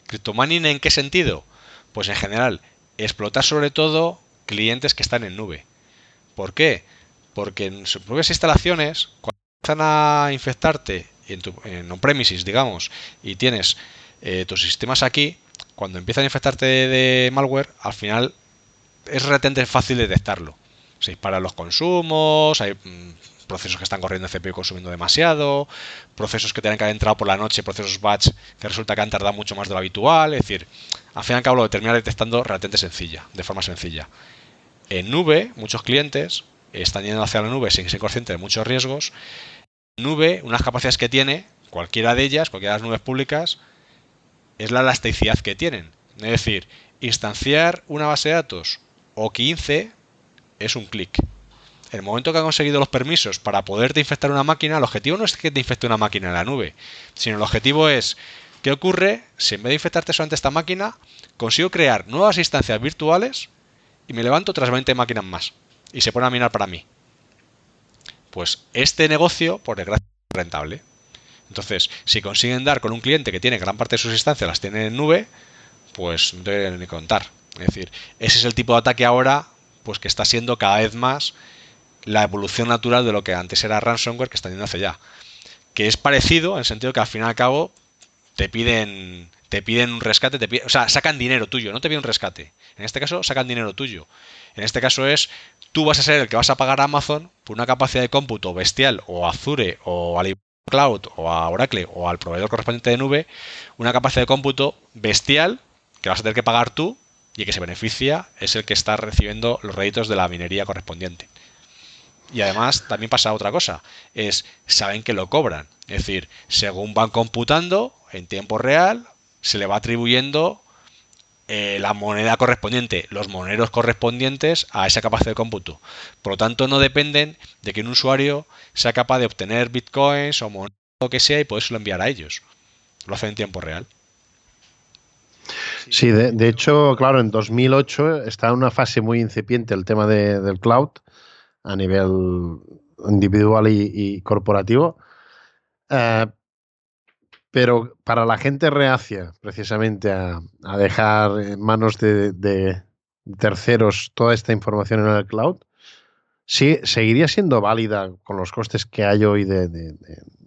¿Cryptomining en qué sentido? Pues en general, explotar sobre todo clientes que están en nube. ¿Por qué? Porque en sus propias instalaciones, cuando empiezan a infectarte en, tu, en on-premises, digamos, y tienes eh, tus sistemas aquí, cuando empiezan a infectarte de, malware, al final es relativamente fácil detectarlo. Se disparan los consumos, hay, mm, procesos que están corriendo en CPU consumiendo demasiado, procesos que tienen que haber entrado por la noche, procesos batch que resulta que han tardado mucho más de lo habitual. Es decir, al fin y al cabo lo termina detectando relativamente sencilla, de forma sencilla. En nube, muchos clientes están yendo hacia la nube sin ser conscientes de muchos riesgos. Nube, unas capacidades que tiene, cualquiera de ellas, cualquiera de las nubes públicas, es la elasticidad que tienen. Es decir, instanciar una base de datos o 15 es un clic. El momento que ha conseguido los permisos para poderte infectar una máquina, el objetivo no es que te infecte una máquina en la nube, sino el objetivo es ¿qué ocurre si en vez de infectarte solamente esta máquina, consigo crear nuevas instancias virtuales y me levanto otras 20 máquinas más y se pone a minar para mí? Pues este negocio, por desgracia, es rentable. Entonces, si consiguen dar con un cliente que tiene gran parte de sus instancias, las tiene en nube, pues no te ni contar. Es decir, ese es el tipo de ataque ahora, pues que está siendo cada vez más la evolución natural de lo que antes era ransomware que está yendo hacia allá. Que es parecido en el sentido que al fin y al cabo te piden te piden un rescate, te o sea, sacan dinero tuyo, no te piden un rescate. En este caso, sacan dinero tuyo. En este caso es, tú vas a ser el que vas a pagar a Amazon por una capacidad de cómputo bestial, o Azure, o a Cloud, o a Oracle, o al proveedor correspondiente de nube, una capacidad de cómputo bestial que vas a tener que pagar tú y el que se beneficia es el que está recibiendo los réditos de la minería correspondiente. Y además también pasa otra cosa, es saben que lo cobran, es decir, según van computando en tiempo real, se le va atribuyendo eh, la moneda correspondiente, los moneros correspondientes a esa capacidad de cómputo. Por lo tanto, no dependen de que un usuario sea capaz de obtener bitcoins o moneda lo que sea y lo enviar a ellos. Lo hacen en tiempo real. Sí, de, hecho, claro, en 2008 está en una fase muy incipiente el tema del cloud a nivel individual y, corporativo. Eh, pero para la gente reacia precisamente a, dejar en manos de, terceros toda esta información en el cloud, sí, seguiría siendo válida con los costes que hay hoy de,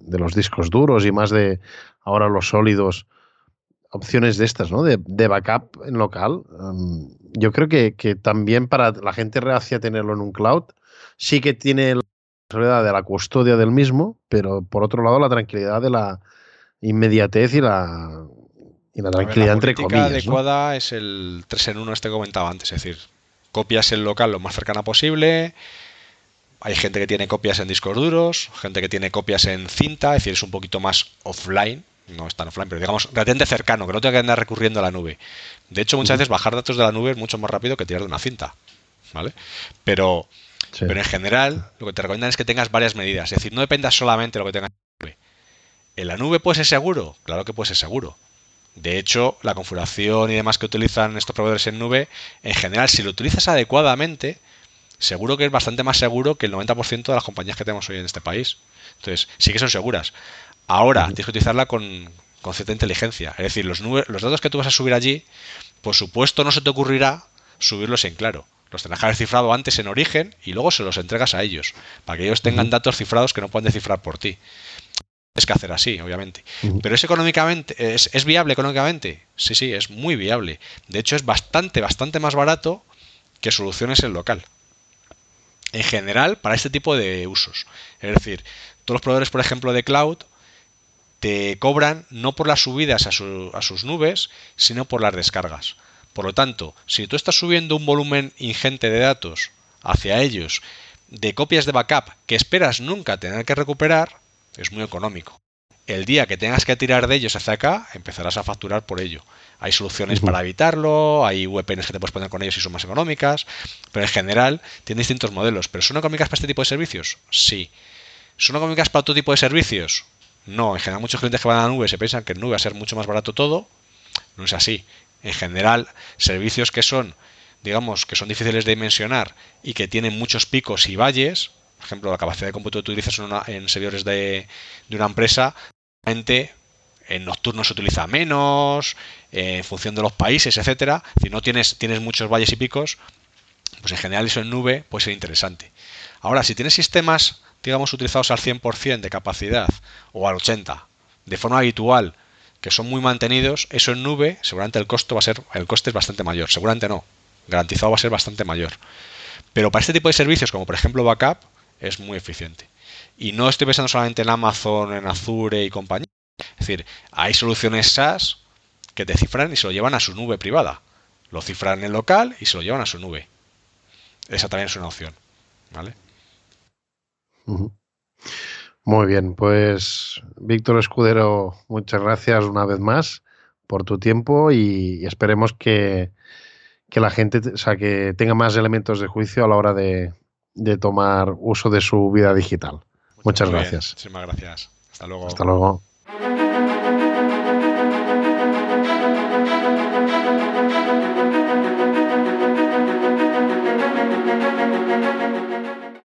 los discos duros y más de ahora los sólidos, opciones de estas, ¿no? De, backup en local. yo creo que, que, también para la gente reacia tenerlo en un cloud, sí que tiene la responsabilidad de la custodia del mismo, pero por otro lado la tranquilidad de la inmediatez y la, y la tranquilidad entre comillas. La adecuada es el 3 en 1 este que comentaba antes, es decir, copias el local lo más cercana posible. Hay gente que tiene copias en discos duros, gente que tiene copias en cinta, es decir, es un poquito más offline, no es tan offline, pero digamos relativamente cercano, que no tenga que andar recurriendo a la nube. De hecho, muchas veces bajar datos de la nube es mucho más rápido que tirar de una cinta, ¿vale? Pero pero en general, lo que te recomiendan es que tengas varias medidas. Es decir, no dependas solamente de lo que tengas en la nube. ¿En la nube puede ser seguro? Claro que puede ser seguro. De hecho, la configuración y demás que utilizan estos proveedores en nube, en general, si lo utilizas adecuadamente, seguro que es bastante más seguro que el 90% de las compañías que tenemos hoy en este país. Entonces, sí que son seguras. Ahora, tienes que utilizarla con, con cierta inteligencia. Es decir, los, los datos que tú vas a subir allí, por supuesto, no se te ocurrirá subirlos en claro. Los tendrás que haber cifrado antes en origen y luego se los entregas a ellos, para que ellos tengan datos cifrados que no pueden descifrar por ti. Es que hacer así, obviamente. Pero es económicamente, es, es, viable económicamente. Sí, sí, es muy viable. De hecho, es bastante, bastante más barato que soluciones en local. En general, para este tipo de usos. Es decir, todos los proveedores, por ejemplo, de cloud, te cobran no por las subidas a, a sus nubes, sino por las descargas. Por lo tanto, si tú estás subiendo un volumen ingente de datos hacia ellos de copias de backup que esperas nunca tener que recuperar, es muy económico. El día que tengas que tirar de ellos hacia acá, empezarás a facturar por ello. Hay soluciones para evitarlo, hay VPNs que te puedes poner con ellos y son más económicas, pero en general tiene distintos modelos. ¿Pero son económicas para este tipo de servicios? Sí. ¿Son económicas para otro tipo de servicios? No. En general muchos clientes que van a la nube se piensan que en nube va a ser mucho más barato todo. No es así en general servicios que son digamos que son difíciles de dimensionar y que tienen muchos picos y valles por ejemplo la capacidad de cómputo que utilizas en, servidores de, una empresa en nocturno se utiliza menos en función de los países etcétera. Si no tienes tienes muchos valles y picos pues en general eso en nube puede ser interesante. Ahora si tienes sistemas digamos utilizados al 100% de capacidad o al 80 de forma habitual que son muy mantenidos, eso en nube, seguramente el costo va a ser, el coste es bastante mayor, seguramente no, garantizado va a ser bastante mayor. Pero para este tipo de servicios, como por ejemplo backup, es muy eficiente. Y no estoy pensando solamente en Amazon, en Azure y compañía. Es decir, hay soluciones SaaS que te cifran y se lo llevan a su nube privada. Lo cifran en local y se lo llevan a su nube. Esa también es una opción. ¿Vale? Muy bien, pues Víctor Escudero, muchas gracias una vez más por tu tiempo y, esperemos que, la gente o sea, que tenga más elementos de juicio a la hora de, tomar uso de su vida digital. Muchas gracias. Muchísimas gracias. Hasta luego. Hasta luego.